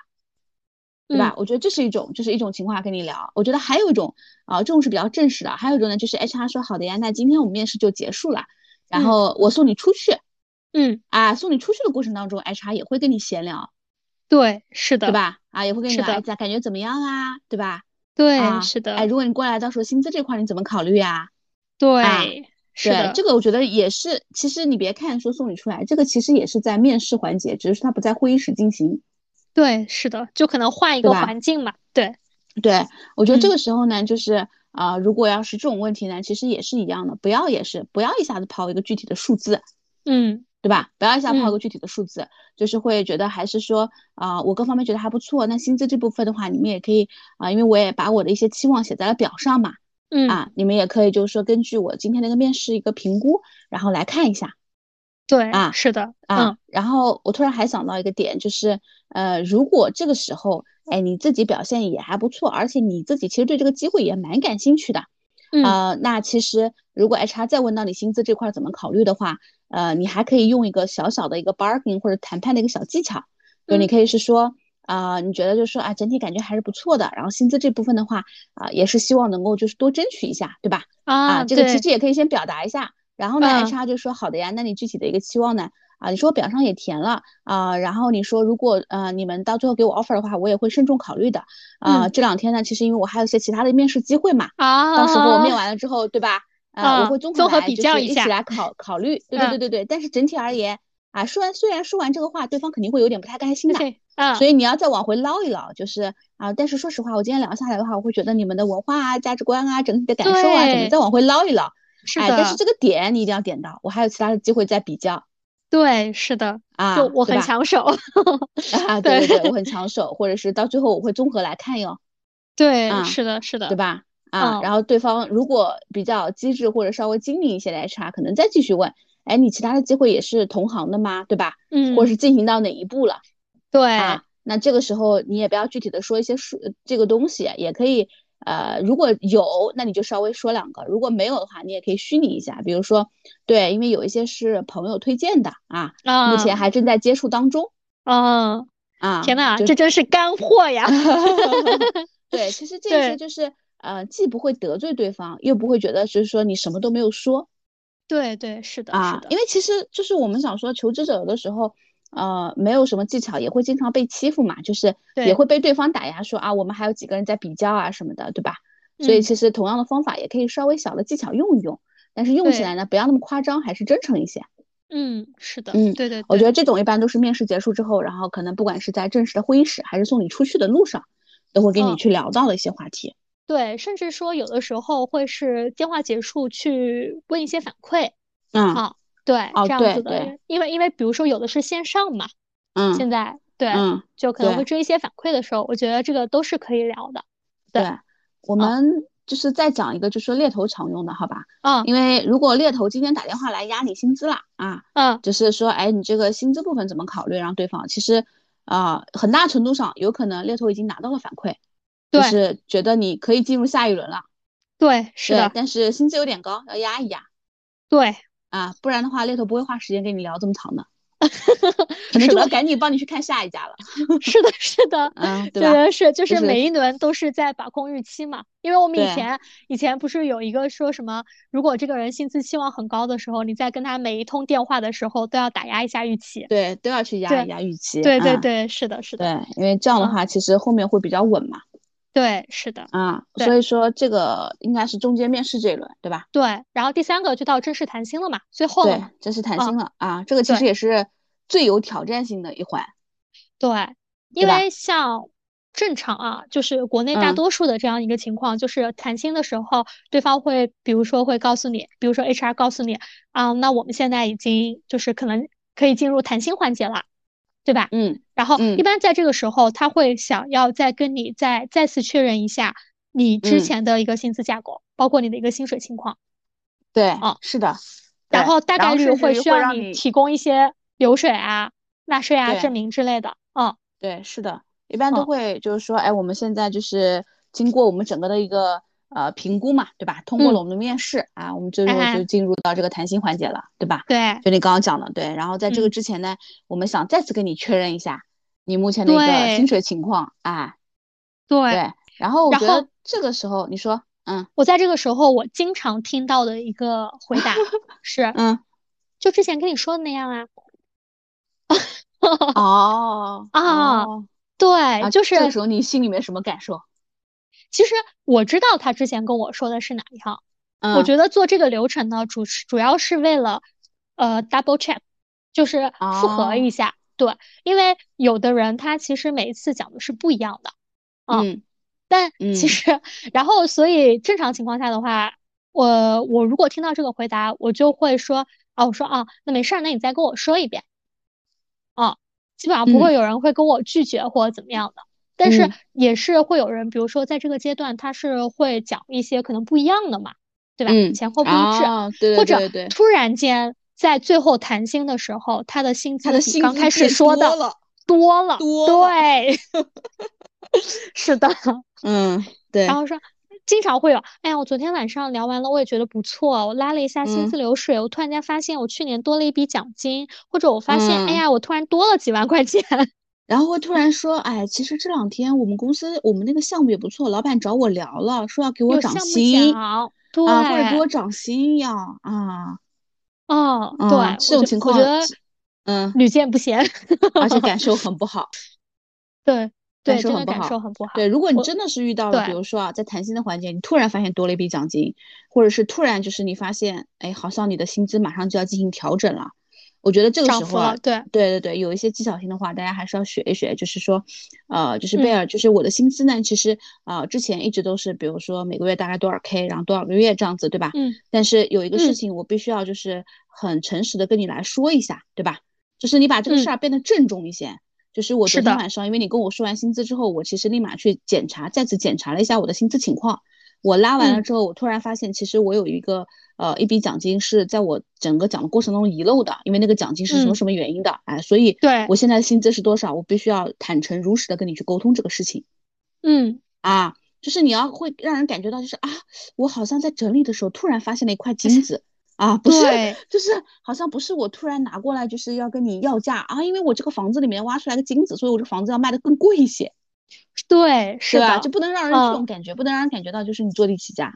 对吧？我觉得这是一种，就是一种情况跟你聊。我觉得还有一种啊，这种是比较正式的。还有一种呢，就是 HR 说好的呀，那今天我们面试就结束了，然后我送你出去。嗯啊，送你出去的过程当中，HR 也会跟你闲聊。对，是的，对吧？啊，也会跟你聊一下，感觉怎么样啊？对吧？对，是的。哎，如果你过来，到时候薪资这块你怎么考虑啊？对，是的。这个我觉得也是，其实你别看说送你出来，这个其实也是在面试环节，只是他不在会议室进行。对，是的，就可能换一个环境嘛。对，对，我觉得这个时候呢，就是啊，如果要是这种问题呢，其实也是一样的，不要也是不要一下子抛一个具体的数字，嗯，对吧？不要一下抛一个具体的数字，就是会觉得还是说啊，我各方面觉得还不错。那薪资这部分的话，你们也可以啊，因为我也把我的一些期望写在了表上嘛，嗯啊，你们也可以就是说根据我今天那个面试一个评估，然后来看一下。对啊，是的啊，然后我突然还想到一个点，就是呃，如果这个时候，哎，你自己表现也还不错，而且你自己其实对这个机会也蛮感兴趣的，呃，那其实如果 HR 再问到你薪资这块怎么考虑的话，呃，你还可以用一个小小的一个 bargaining 或者谈判的一个小技巧，就你可以是说啊，你觉得就是说啊，整体感觉还是不错的，然后薪资这部分的话啊，也是希望能够就是多争取一下，对吧？啊，这个其实也可以先表达一下。然后呢，HR 就说好的呀，那你具体的一个期望呢？啊，你说我表上也填了啊，然后你说如果呃你们到最后给我 offer 的话，我也会慎重考虑的。啊，这两天呢，其实因为我还有一些其他的面试机会嘛，啊，到时候我面完了之后，对吧？啊，我会综合比较一下，一起来考 <laughs> 考虑。对对对对对。但是整体而言，啊，说完虽然说完这个话，对方肯定会有点不太开心的。啊，所以你要再往回捞一捞，就是啊，但是说实话，我今天聊下来的话，我会觉得你们的文化啊、价值观啊、整体的感受啊，怎么再往回捞一捞。哎，但是这个点你一定要点到，我还有其他的机会再比较。对，是的啊，就我很抢手 <laughs> 啊，对对对，我 <laughs> 很抢手，或者是到最后我会综合来看哟。对，是的，是的，对吧？啊，然后对方如果比较机智或者稍微精明一些的 HR，可能再继续问，哎，你其他的机会也是同行的吗？对吧？嗯，或者是进行到哪一步了？对，那这个时候你也不要具体的说一些数这个东西，也可以。呃，如果有，那你就稍微说两个；如果没有的话，你也可以虚拟一下，比如说，对，因为有一些是朋友推荐的啊，目前还正在接触当中。啊啊！天呐，这真是干货呀！<laughs> <laughs> 对，其实这些就是呃，既不会得罪对方，又不会觉得就是说你什么都没有说。对对，是的，啊，因为其实就是我们想说，求职者有的时候，呃，没有什么技巧，也会经常被欺负嘛，就是也会被对方打压，说啊，我们还有几个人在比较啊什么的，对吧？所以其实同样的方法也可以稍微小的技巧用一用，但是用起来呢，不要那么夸张，还是真诚一些。嗯，是的，嗯，对对，我觉得这种一般都是面试结束之后，然后可能不管是在正式的会议室，还是送你出去的路上，都会跟你去聊到的一些话题。对，甚至说有的时候会是电话结束去问一些反馈。嗯，好，对，这样子的，因为因为比如说有的是线上嘛，嗯，现在对，嗯，就可能会追一些反馈的时候，我觉得这个都是可以聊的。对，我们。就是再讲一个，就是猎头常用的，好吧？嗯，因为如果猎头今天打电话来压你薪资了啊，嗯，就是说，哎，你这个薪资部分怎么考虑？让对方其实啊，很大程度上有可能猎头已经拿到了反馈，就是觉得你可以进入下一轮了。对，是的。但是薪资有点高，要压一压。对，啊，不然的话，猎头不会花时间跟你聊这么长的。<laughs> 可能就会赶紧帮你去看下一家了。<laughs> 是的，是的，嗯，对的是，就是每一轮都是在把控预期嘛。因为我们以前以前不是有一个说什么，如果这个人薪资期望很高的时候，你在跟他每一通电话的时候都要打压一下预期。对，都要去压一压预期。对对对，是的，是的。对，因为这样的话，其实后面会比较稳嘛。对，是的。啊，所以说这个应该是中间面试这一轮，对吧？对，然后第三个就到正式谈薪了嘛，最后对，正式谈薪了啊，这个其实也是。最有挑战性的一环，对，因为像正常啊，就是国内大多数的这样一个情况，就是谈薪的时候，对方会比如说会告诉你，比如说 HR 告诉你啊，那我们现在已经就是可能可以进入谈薪环节了，对吧？嗯，然后一般在这个时候，他会想要再跟你再再次确认一下你之前的一个薪资架构，包括你的一个薪水情况。对，啊，是的，然后大概率会需要你提供一些。流水啊、纳税啊、证明之类的，嗯，对，是的，一般都会就是说，哎，我们现在就是经过我们整个的一个呃评估嘛，对吧？通过了我们的面试啊，我们最后就进入到这个谈心环节了，对吧？对，就你刚刚讲的，对。然后在这个之前呢，我们想再次跟你确认一下你目前的一个薪水情况啊。对。然后我觉得这个时候你说，嗯，我在这个时候我经常听到的一个回答 <laughs> 是，嗯，就之前跟你说的那样啊。哦 <laughs> 啊，对，就是这时候你心里面什么感受？其实我知道他之前跟我说的是哪一套，我觉得做这个流程呢，主主要是为了呃 double check，就是复核一下。对，因为有的人他其实每一次讲的是不一样的，嗯，但其实。然后所以正常情况下的话，我我如果听到这个回答，我就会说啊，我说啊，那没事儿，那你再跟我说一遍。啊，基本上不会有人会跟我拒绝或者怎么样的，但是也是会有人，比如说在这个阶段，他是会讲一些可能不一样的嘛，对吧？嗯前后不一致，或者突然间在最后谈薪的时候，他的薪资比刚开始说的多了，对，<laughs> 是的，嗯，对，然后说。经常会有，哎呀，我昨天晚上聊完了，我也觉得不错。我拉了一下薪资流水，我突然间发现我去年多了一笔奖金，或者我发现，哎呀，我突然多了几万块钱。然后会突然说，哎，其实这两天我们公司我们那个项目也不错，老板找我聊了，说要给我涨薪，对，或者给我涨薪呀，啊，哦，对，这种情况，我觉得，嗯，屡见不鲜，而且感受很 <laughs> 不好。对。感受很不好，对，如果你真的是遇到了，比如说啊，在谈薪的环节，你突然发现多了一笔奖金，或者是突然就是你发现，哎，好像你的薪资马上就要进行调整了，我觉得这个时候啊，对，对对对，有一些技巧性的话，大家还是要学一学，就是说，呃，就是贝尔，就是我的薪资呢，其实啊，之前一直都是，比如说每个月大概多少 K，然后多少个月这样子，对吧？嗯。但是有一个事情，我必须要就是很诚实的跟你来说一下，对吧？就是你把这个事儿变得郑重一些。就是我昨天晚上，因为你跟我说完薪资之后，我其实立马去检查，再次检查了一下我的薪资情况。我拉完了之后，我突然发现，其实我有一个呃一笔奖金是在我整个讲的过程中遗漏的，因为那个奖金是什么什么原因的，哎，所以对我现在的薪资是多少，我必须要坦诚如实的跟你去沟通这个事情。嗯，啊，就是你要会让人感觉到，就是啊，我好像在整理的时候突然发现了一块金子。啊，不是，就是好像不是我突然拿过来就是要跟你要价啊，因为我这个房子里面挖出来个金子，所以我这房子要卖的更贵一些。对，是吧？就不能让人这种感觉，不能让人感觉到就是你坐地起价。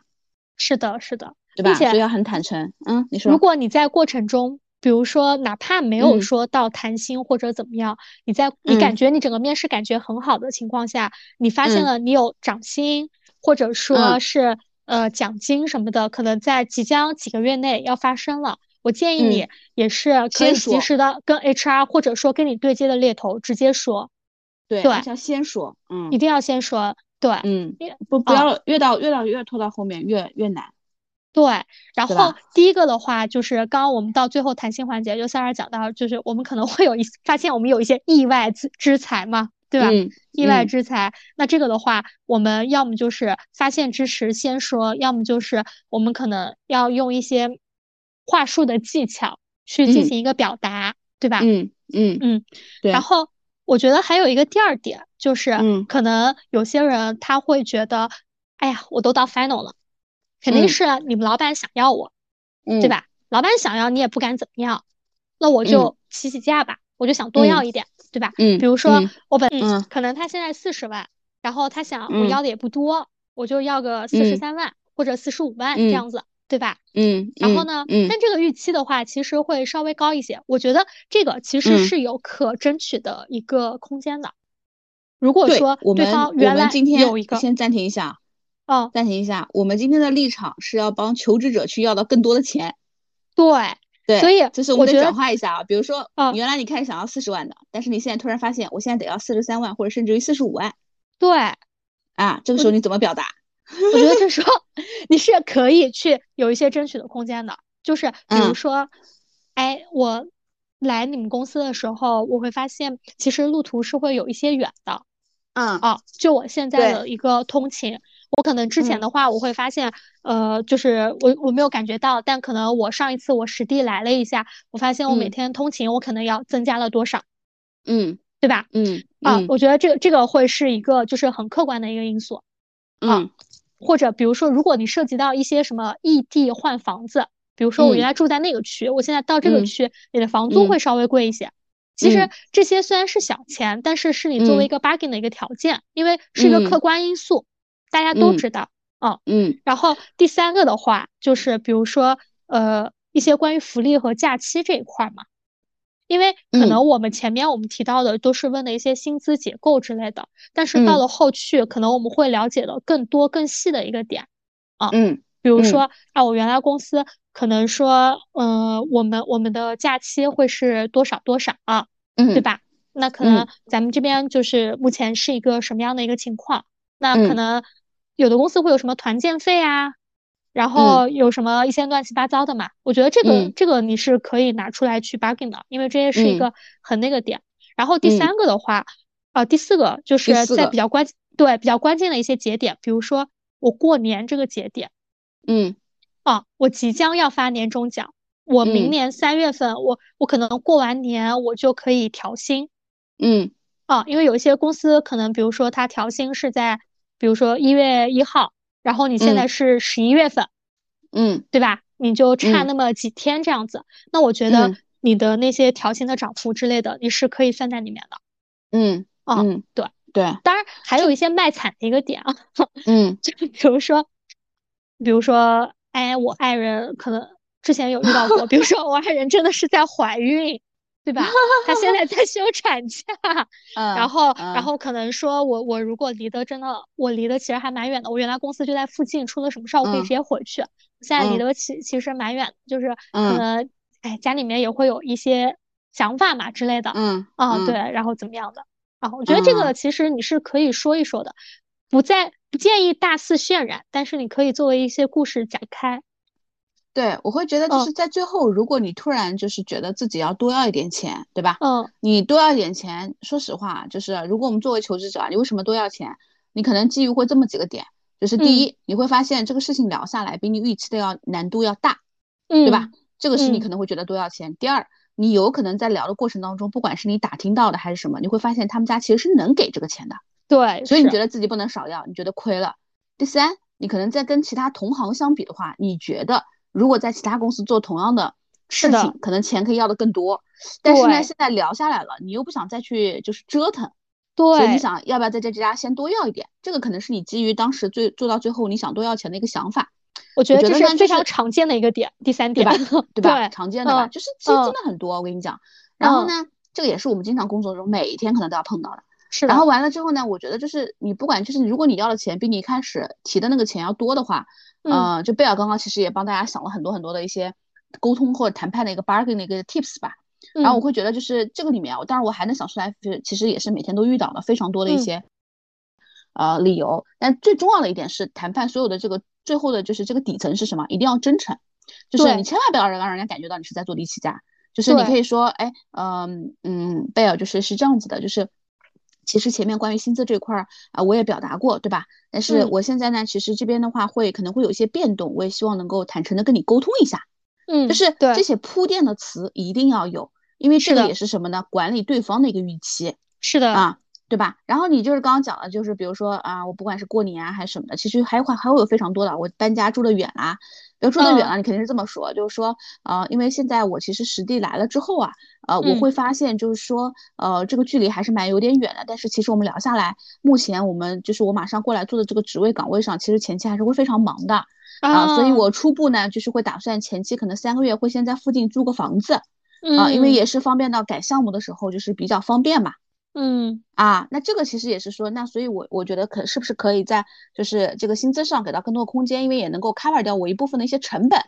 是的，是的，对吧？所以要很坦诚。嗯，你说。如果你在过程中，比如说哪怕没有说到谈薪或者怎么样，你在你感觉你整个面试感觉很好的情况下，你发现了你有涨薪或者说是呃奖金什么的，可能在即将几个月内要发生了。我建议你也是可以及时的跟 HR 或者说跟你对接的猎头直接说。对，要先说，嗯，一定要先说。对，嗯，不不要越到越到越拖到后面越越难。对，然后第一个的话就是刚刚我们到最后谈心环节，就三儿讲到，就是我们可能会有一发现我们有一些意外之之财嘛，对吧？意外之财，那这个的话，我们要么就是发现之时先说，要么就是我们可能要用一些话术的技巧去进行一个表达，对吧？嗯嗯嗯，对。然后我觉得还有一个第二点。就是，可能有些人他会觉得，哎呀，我都到 final 了，肯定是你们老板想要我，对吧？老板想要你也不敢怎么样，那我就起起价吧，我就想多要一点，对吧？嗯，比如说我本，可能他现在四十万，然后他想我要的也不多，我就要个四十三万或者四十五万这样子。对吧？嗯，然后呢？嗯，但这个预期的话，其实会稍微高一些。我觉得这个其实是有可争取的一个空间的。如果说对方原来有一个，先暂停一下，哦，暂停一下，我们今天的立场是要帮求职者去要到更多的钱，对 <laughs> 对，所以就是我们得转化一下啊，比如说，原来你开始想要四十万的，但是你现在突然发现，我现在得要四十三万或者甚至于四十五万，对，啊，这个时候你怎么表达？我觉得这时候你是可以去有一些争取的空间的，就是比如说，哎，我来你们公司的时候，我会发现其实路途是会有一些远的。嗯。啊，就我现在的一个通勤，我可能之前的话，我会发现，呃，就是我我没有感觉到，但可能我上一次我实地来了一下，我发现我每天通勤我可能要增加了多少，嗯，对吧？嗯？啊，我觉得这个这个会是一个就是很客观的一个因素，嗯，或者比如说，如果你涉及到一些什么异地换房子，比如说我原来住在那个区，我现在到这个区，你的房租会稍微贵一些。其实这些虽然是小钱，但是是你作为一个 bargain 的一个条件，因为是一个客观因素，大家都知道。嗯嗯。然后第三个的话，就是比如说呃一些关于福利和假期这一块嘛，因为可能我们前面我们提到的都是问的一些薪资结构之类的，但是到了后续，可能我们会了解的更多更细的一个点。啊嗯。比如说啊，我原来公司。可能说，嗯，我们我们的假期会是多少多少啊？嗯，对吧？那可能咱们这边就是目前是一个什么样的一个情况？那可能有的公司会有什么团建费啊，然后有什么一些乱七八糟的嘛？我觉得这个这个你是可以拿出来去 bargain 的，因为这也是一个很那个点。然后第三个的话，呃，第四个就是在比较关对比较关键的一些节点，比如说我过年这个节点，嗯。啊，我即将要发年终奖，我明年三月份，我我可能过完年我就可以调薪，嗯，啊，因为有一些公司可能，比如说他调薪是在，比如说一月一号，然后你现在是十一月份，嗯，对吧？你就差那么几天这样子，那我觉得你的那些条形的涨幅之类的，你是可以算在里面的，嗯，啊，对对，当然还有一些卖惨的一个点啊，嗯，<laughs> 就比如说，比如说。哎，我爱人可能之前有遇到过，比如说我爱人真的是在怀孕，对吧？他现在在休产假，<laughs> 然后然后可能说我我如果离得真的我离得其实还蛮远的，我原来公司就在附近，出了什么事儿我可以直接回去。现在离得其其实蛮远，就是可能哎家里面也会有一些想法嘛之类的，嗯啊对，然后怎么样的啊？我觉得这个其实你是可以说一说的，不在。不建议大肆渲染，但是你可以作为一些故事展开。对，我会觉得就是在最后，如果你突然就是觉得自己要多要一点钱，对吧？嗯。你多要一点钱，说实话，就是如果我们作为求职者，你为什么多要钱？你可能基于会这么几个点，就是第一，你会发现这个事情聊下来比你预期的要难度要大，对吧？这个是你可能会觉得多要钱。第二，你有可能在聊的过程当中，不管是你打听到的还是什么，你会发现他们家其实是能给这个钱的。对，所以你觉得自己不能少要，你觉得亏了。第三，你可能在跟其他同行相比的话，你觉得如果在其他公司做同样的事情，可能钱可以要的更多。但是呢，现在聊下来了，你又不想再去就是折腾，对，所以你想要不要在这家先多要一点？这个可能是你基于当时最做到最后你想多要钱的一个想法。我觉得这是非常常见的一个点，第三点，对吧？对吧？常见的吧，就是其实真的很多，我跟你讲。然后呢，这个也是我们经常工作中每一天可能都要碰到的。是。然后完了之后呢，我觉得就是你不管就是如果你要的钱比你一开始提的那个钱要多的话，嗯，就贝尔刚刚其实也帮大家想了很多很多的一些沟通或者谈判的一个 bargain 的一个 tips 吧。然后我会觉得就是这个里面，我当然我还能想出来，就是其实也是每天都遇到的非常多的一些呃理由。但最重要的一点是，谈判所有的这个最后的就是这个底层是什么？一定要真诚，就是你千万不要让人家感觉到你是在做低气价。就是你可以说，哎，嗯嗯，贝尔就是是这样子的，就是其实前面关于薪资这块儿啊，我也表达过，对吧？但是我现在呢，其实这边的话会可能会有一些变动，我也希望能够坦诚的跟你沟通一下。嗯，就是这些铺垫的词一定要有，因为这个也是什么呢？管理对方的一个预期。是的啊，对吧？然后你就是刚刚讲的，就是比如说啊，我不管是过年啊还是什么的，其实还有还还会有非常多的，我搬家住的远啦。要住得远了，你肯定是这么说，就是说，呃，因为现在我其实实地来了之后啊，呃，我会发现就是说，呃，这个距离还是蛮有点远的。但是其实我们聊下来，目前我们就是我马上过来做的这个职位岗位上，其实前期还是会非常忙的啊，所以我初步呢就是会打算前期可能三个月会先在附近租个房子啊，因为也是方便到改项目的时候就是比较方便嘛。嗯啊，那这个其实也是说，那所以，我我觉得可是不是可以在就是这个薪资上给到更多的空间，因为也能够 cover 掉我一部分的一些成本，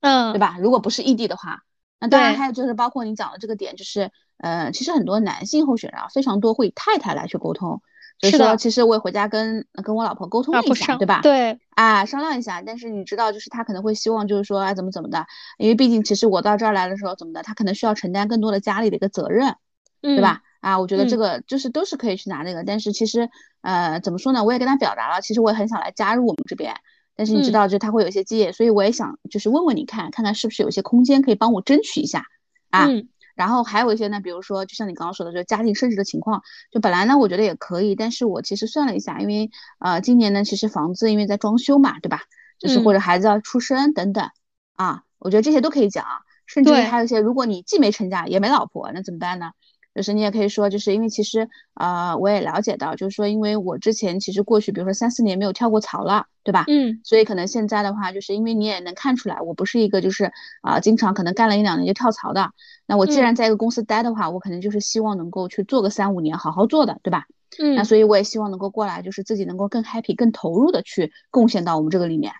嗯，对吧？如果不是异地的话，那当然还有就是包括你讲的这个点，就是呃，其实很多男性候选人啊，非常多会以太太来去沟通，就是说其实我也回家跟跟我老婆沟通了一下，对吧？对，啊，商量一下，但是你知道，就是他可能会希望就是说，啊，怎么怎么的，因为毕竟其实我到这儿来的时候怎么的，他可能需要承担更多的家里的一个责任，对吧？啊，我觉得这个就是都是可以去拿那个，但是其实，呃，怎么说呢？我也跟他表达了，其实我也很想来加入我们这边，但是你知道，就他会有一些业，所以我也想就是问问你看，看看是不是有些空间可以帮我争取一下啊。然后还有一些呢，比如说就像你刚刚说的，就家庭升值的情况，就本来呢我觉得也可以，但是我其实算了一下，因为呃今年呢其实房子因为在装修嘛，对吧？就是或者孩子要出生等等啊，我觉得这些都可以讲，甚至还有一些，如果你既没成家也没老婆，那怎么办呢？就是你也可以说，就是因为其实，呃，我也了解到，就是说，因为我之前其实过去，比如说三四年没有跳过槽了，对吧？嗯。所以可能现在的话，就是因为你也能看出来，我不是一个就是啊，经常可能干了一两年就跳槽的。那我既然在一个公司待的话，我可能就是希望能够去做个三五年，好好做的，对吧？嗯。那所以我也希望能够过来，就是自己能够更 happy、更投入的去贡献到我们这个里面。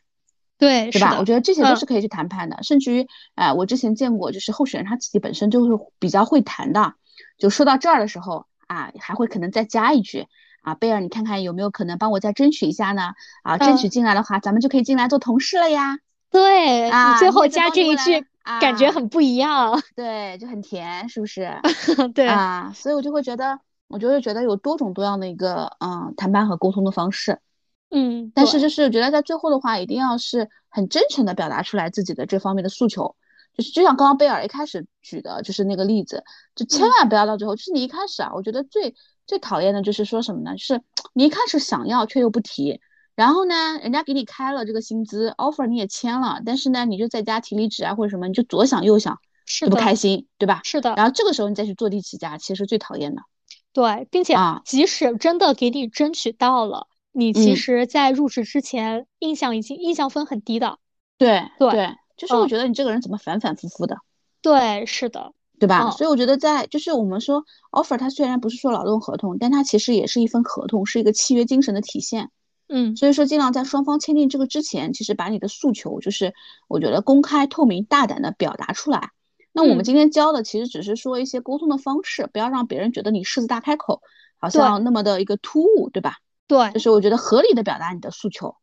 对，对吧？我觉得这些都是可以去谈判的，甚至于，哎，我之前见过，就是候选人他自己本身就是比较会谈的。就说到这儿的时候啊，还会可能再加一句啊，贝尔，你看看有没有可能帮我再争取一下呢？啊，争取进来的话，咱们就可以进来做同事了呀。对，啊，最后加这一句，感觉很不一样。<laughs> 对，就很甜，是不是？<laughs> 对啊，所以我就会觉得，我就会觉得有多种多样的一个嗯谈判和沟通的方式。嗯，但是就是觉得在最后的话，一定要是很真诚的表达出来自己的这方面的诉求。就是就像刚刚贝尔一开始举的，就是那个例子，就千万不要到最后。就是你一开始啊，我觉得最最讨厌的就是说什么呢？就是 <tsk> 你一开始想要却又不提，然后呢，人家给你开了这个薪资 offer，你也签了，但是呢，你就在家提离职啊或者什么，你就左想右想，是不开心，对吧？是的。然后这个时候你再去坐地起价，其实最讨厌的。对，并且啊，即使真的给你争取到了，你其实在入职之前印象已经印象分很低的。对对。就是我觉得你这个人怎么反反复复的？对，是的，对吧？所以我觉得在就是我们说 offer，它虽然不是说劳动合同，但它其实也是一份合同，是一个契约精神的体现。嗯，所以说尽量在双方签订这个之前，其实把你的诉求，就是我觉得公开、透明、大胆的表达出来。那我们今天教的其实只是说一些沟通的方式，不要让别人觉得你狮子大开口，好像那么的一个突兀，对吧？对，就是我觉得合理的表达你的诉求。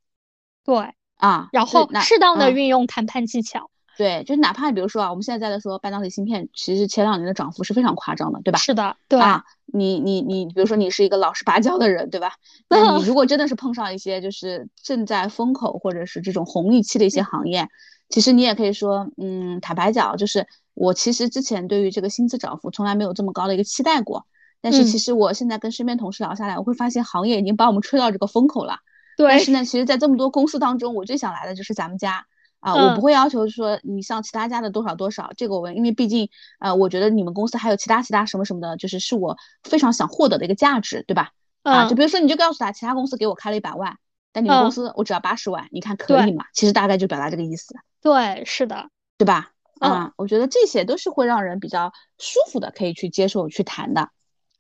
对。啊，然后适当的运用谈判技巧，对，就是哪怕比如说啊，我们现在在的说半导体芯片，其实前两年的涨幅是非常夸张的，对吧？是的，对啊，你你你，比如说你是一个老实巴交的人，对吧？那你如果真的是碰上一些就是正在风口或者是这种红利期的一些行业，其实你也可以说，嗯，坦白讲，就是我其实之前对于这个薪资涨幅从来没有这么高的一个期待过，但是其实我现在跟身边同事聊下来，我会发现行业已经把我们吹到这个风口了。对，但是呢，其实，在这么多公司当中，我最想来的就是咱们家啊，我不会要求说你像其他家的多少多少，这个我因为毕竟呃，我觉得你们公司还有其他其他什么什么的，就是是我非常想获得的一个价值，对吧？啊，就比如说你就告诉他，其他公司给我开了一百万，但你们公司我只要八十万，你看可以吗？其实大概就表达这个意思。对，是的，对吧？啊，我觉得这些都是会让人比较舒服的，可以去接受去谈的。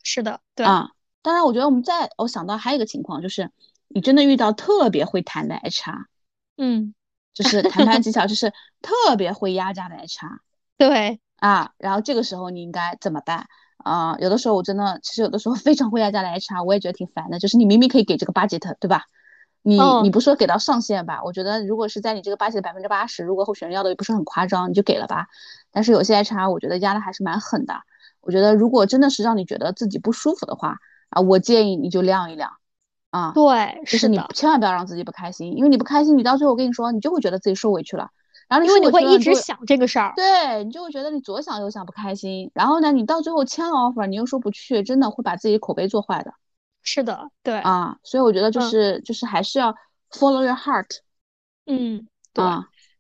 是的，对啊。当然，我觉得我们在我想到还有一个情况，就是你真的遇到特别会谈的 HR，嗯，就是谈判技 <laughs> 巧就是特别会压价的 HR。对啊，然后这个时候你应该怎么办啊？有的时候我真的，其实有的时候非常会压价的 HR，我也觉得挺烦的。就是你明明可以给这个 budget，对吧？你你不说给到上限吧？我觉得如果是在你这个 budget 百分之八十，如果候选人要的也不是很夸张，你就给了吧。但是有些 HR，我觉得压的还是蛮狠的。我觉得如果真的是让你觉得自己不舒服的话，啊，我建议你就晾一晾，啊，对，就是你千万不要让自己不开心，因为你不开心，你到最后我跟你说，你就会觉得自己受委屈了，然后因为你会一直想这个事儿，对你就会觉得你左想右想不开心，然后呢，你到最后签了 offer，你又说不去，真的会把自己口碑做坏的。是的，对啊，所以我觉得就是就是还是要 follow your heart，嗯，对。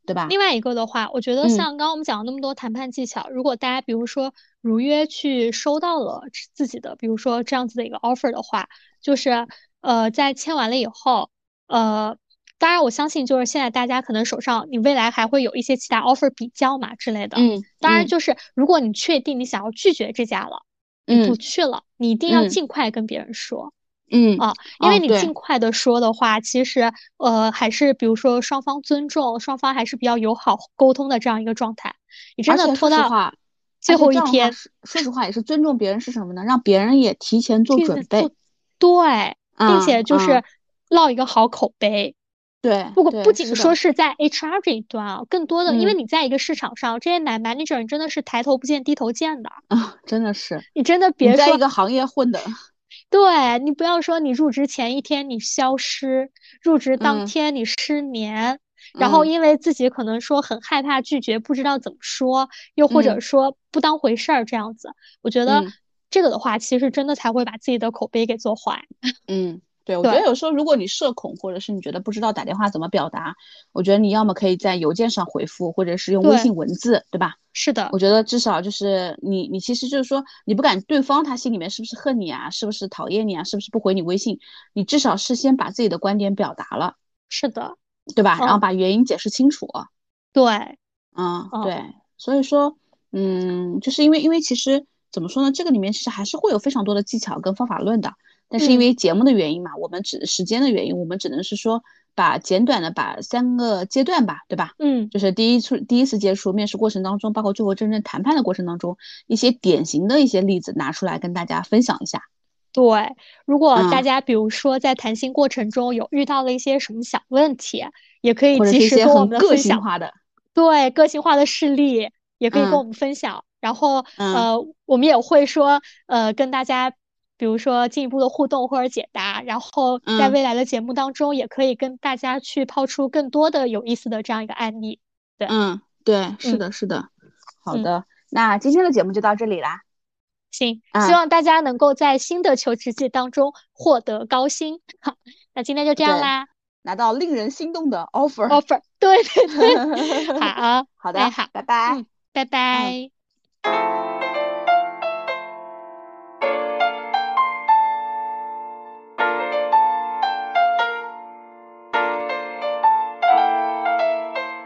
对吧？另外一个的话，我觉得像刚刚我们讲了那么多谈判技巧，如果大家比如说如约去收到了自己的，比如说这样子的一个 offer 的话，就是呃在签完了以后，呃，当然我相信就是现在大家可能手上你未来还会有一些其他 offer 比较嘛之类的。嗯。当然就是如果你确定你想要拒绝这家了，你不去了，你一定要尽快跟别人说。嗯啊，因为你尽快的说的话，其实呃还是比如说双方尊重，双方还是比较友好沟通的这样一个状态。你真的拖到最后一天，说实话也是尊重别人是什么呢？让别人也提前做准备，对，并且就是落一个好口碑。对，不过不仅说是在 HR 这一端啊，更多的因为你在一个市场上，这些男 manager 你真的是抬头不见低头见的啊，真的是，你真的别在一个行业混的。<laughs> 对你不要说你入职前一天你消失，入职当天你失眠，然后因为自己可能说很害怕拒绝，不知道怎么说，又或者说不当回事儿这样子，我觉得这个的话，其实真的才会把自己的口碑给做坏。<laughs> 嗯。对，我觉得有时候如果你社恐，或者是你觉得不知道打电话怎么表达，我觉得你要么可以在邮件上回复，或者是用微信文字，对吧？是的，我觉得至少就是你，你其实就是说你不敢对方他心里面是不是恨你啊，是不是讨厌你啊，是不是不回你微信，你至少是先把自己的观点表达了，是的，对吧？然后把原因解释清楚。对，嗯，对，所以说，嗯，就是因为因为其实怎么说呢，这个里面其实还是会有非常多的技巧跟方法论的。但是因为节目的原因嘛，我们只时间的原因，我们只能是说把简短的把三个阶段吧，对吧？嗯，就是第一次第一次接触面试过程当中，包括最后真正谈判的过程当中，一些典型的一些例子拿出来跟大家分享一下。对，如果大家比如说在谈心过程中有遇到了一些什么小问题，也可以及时跟我们分享。对，个性化的事例也可以跟我们分享。然后呃，我们也会说呃跟大家。比如说进一步的互动或者解答，然后在未来的节目当中，也可以跟大家去抛出更多的有意思的这样一个案例。对，嗯，对，是的，是的。好的，那今天的节目就到这里啦。行，希望大家能够在新的求职季当中获得高薪。好，那今天就这样啦，拿到令人心动的 offer。offer，对对对。<laughs> 好，好的，好，拜拜，拜拜。Thank you.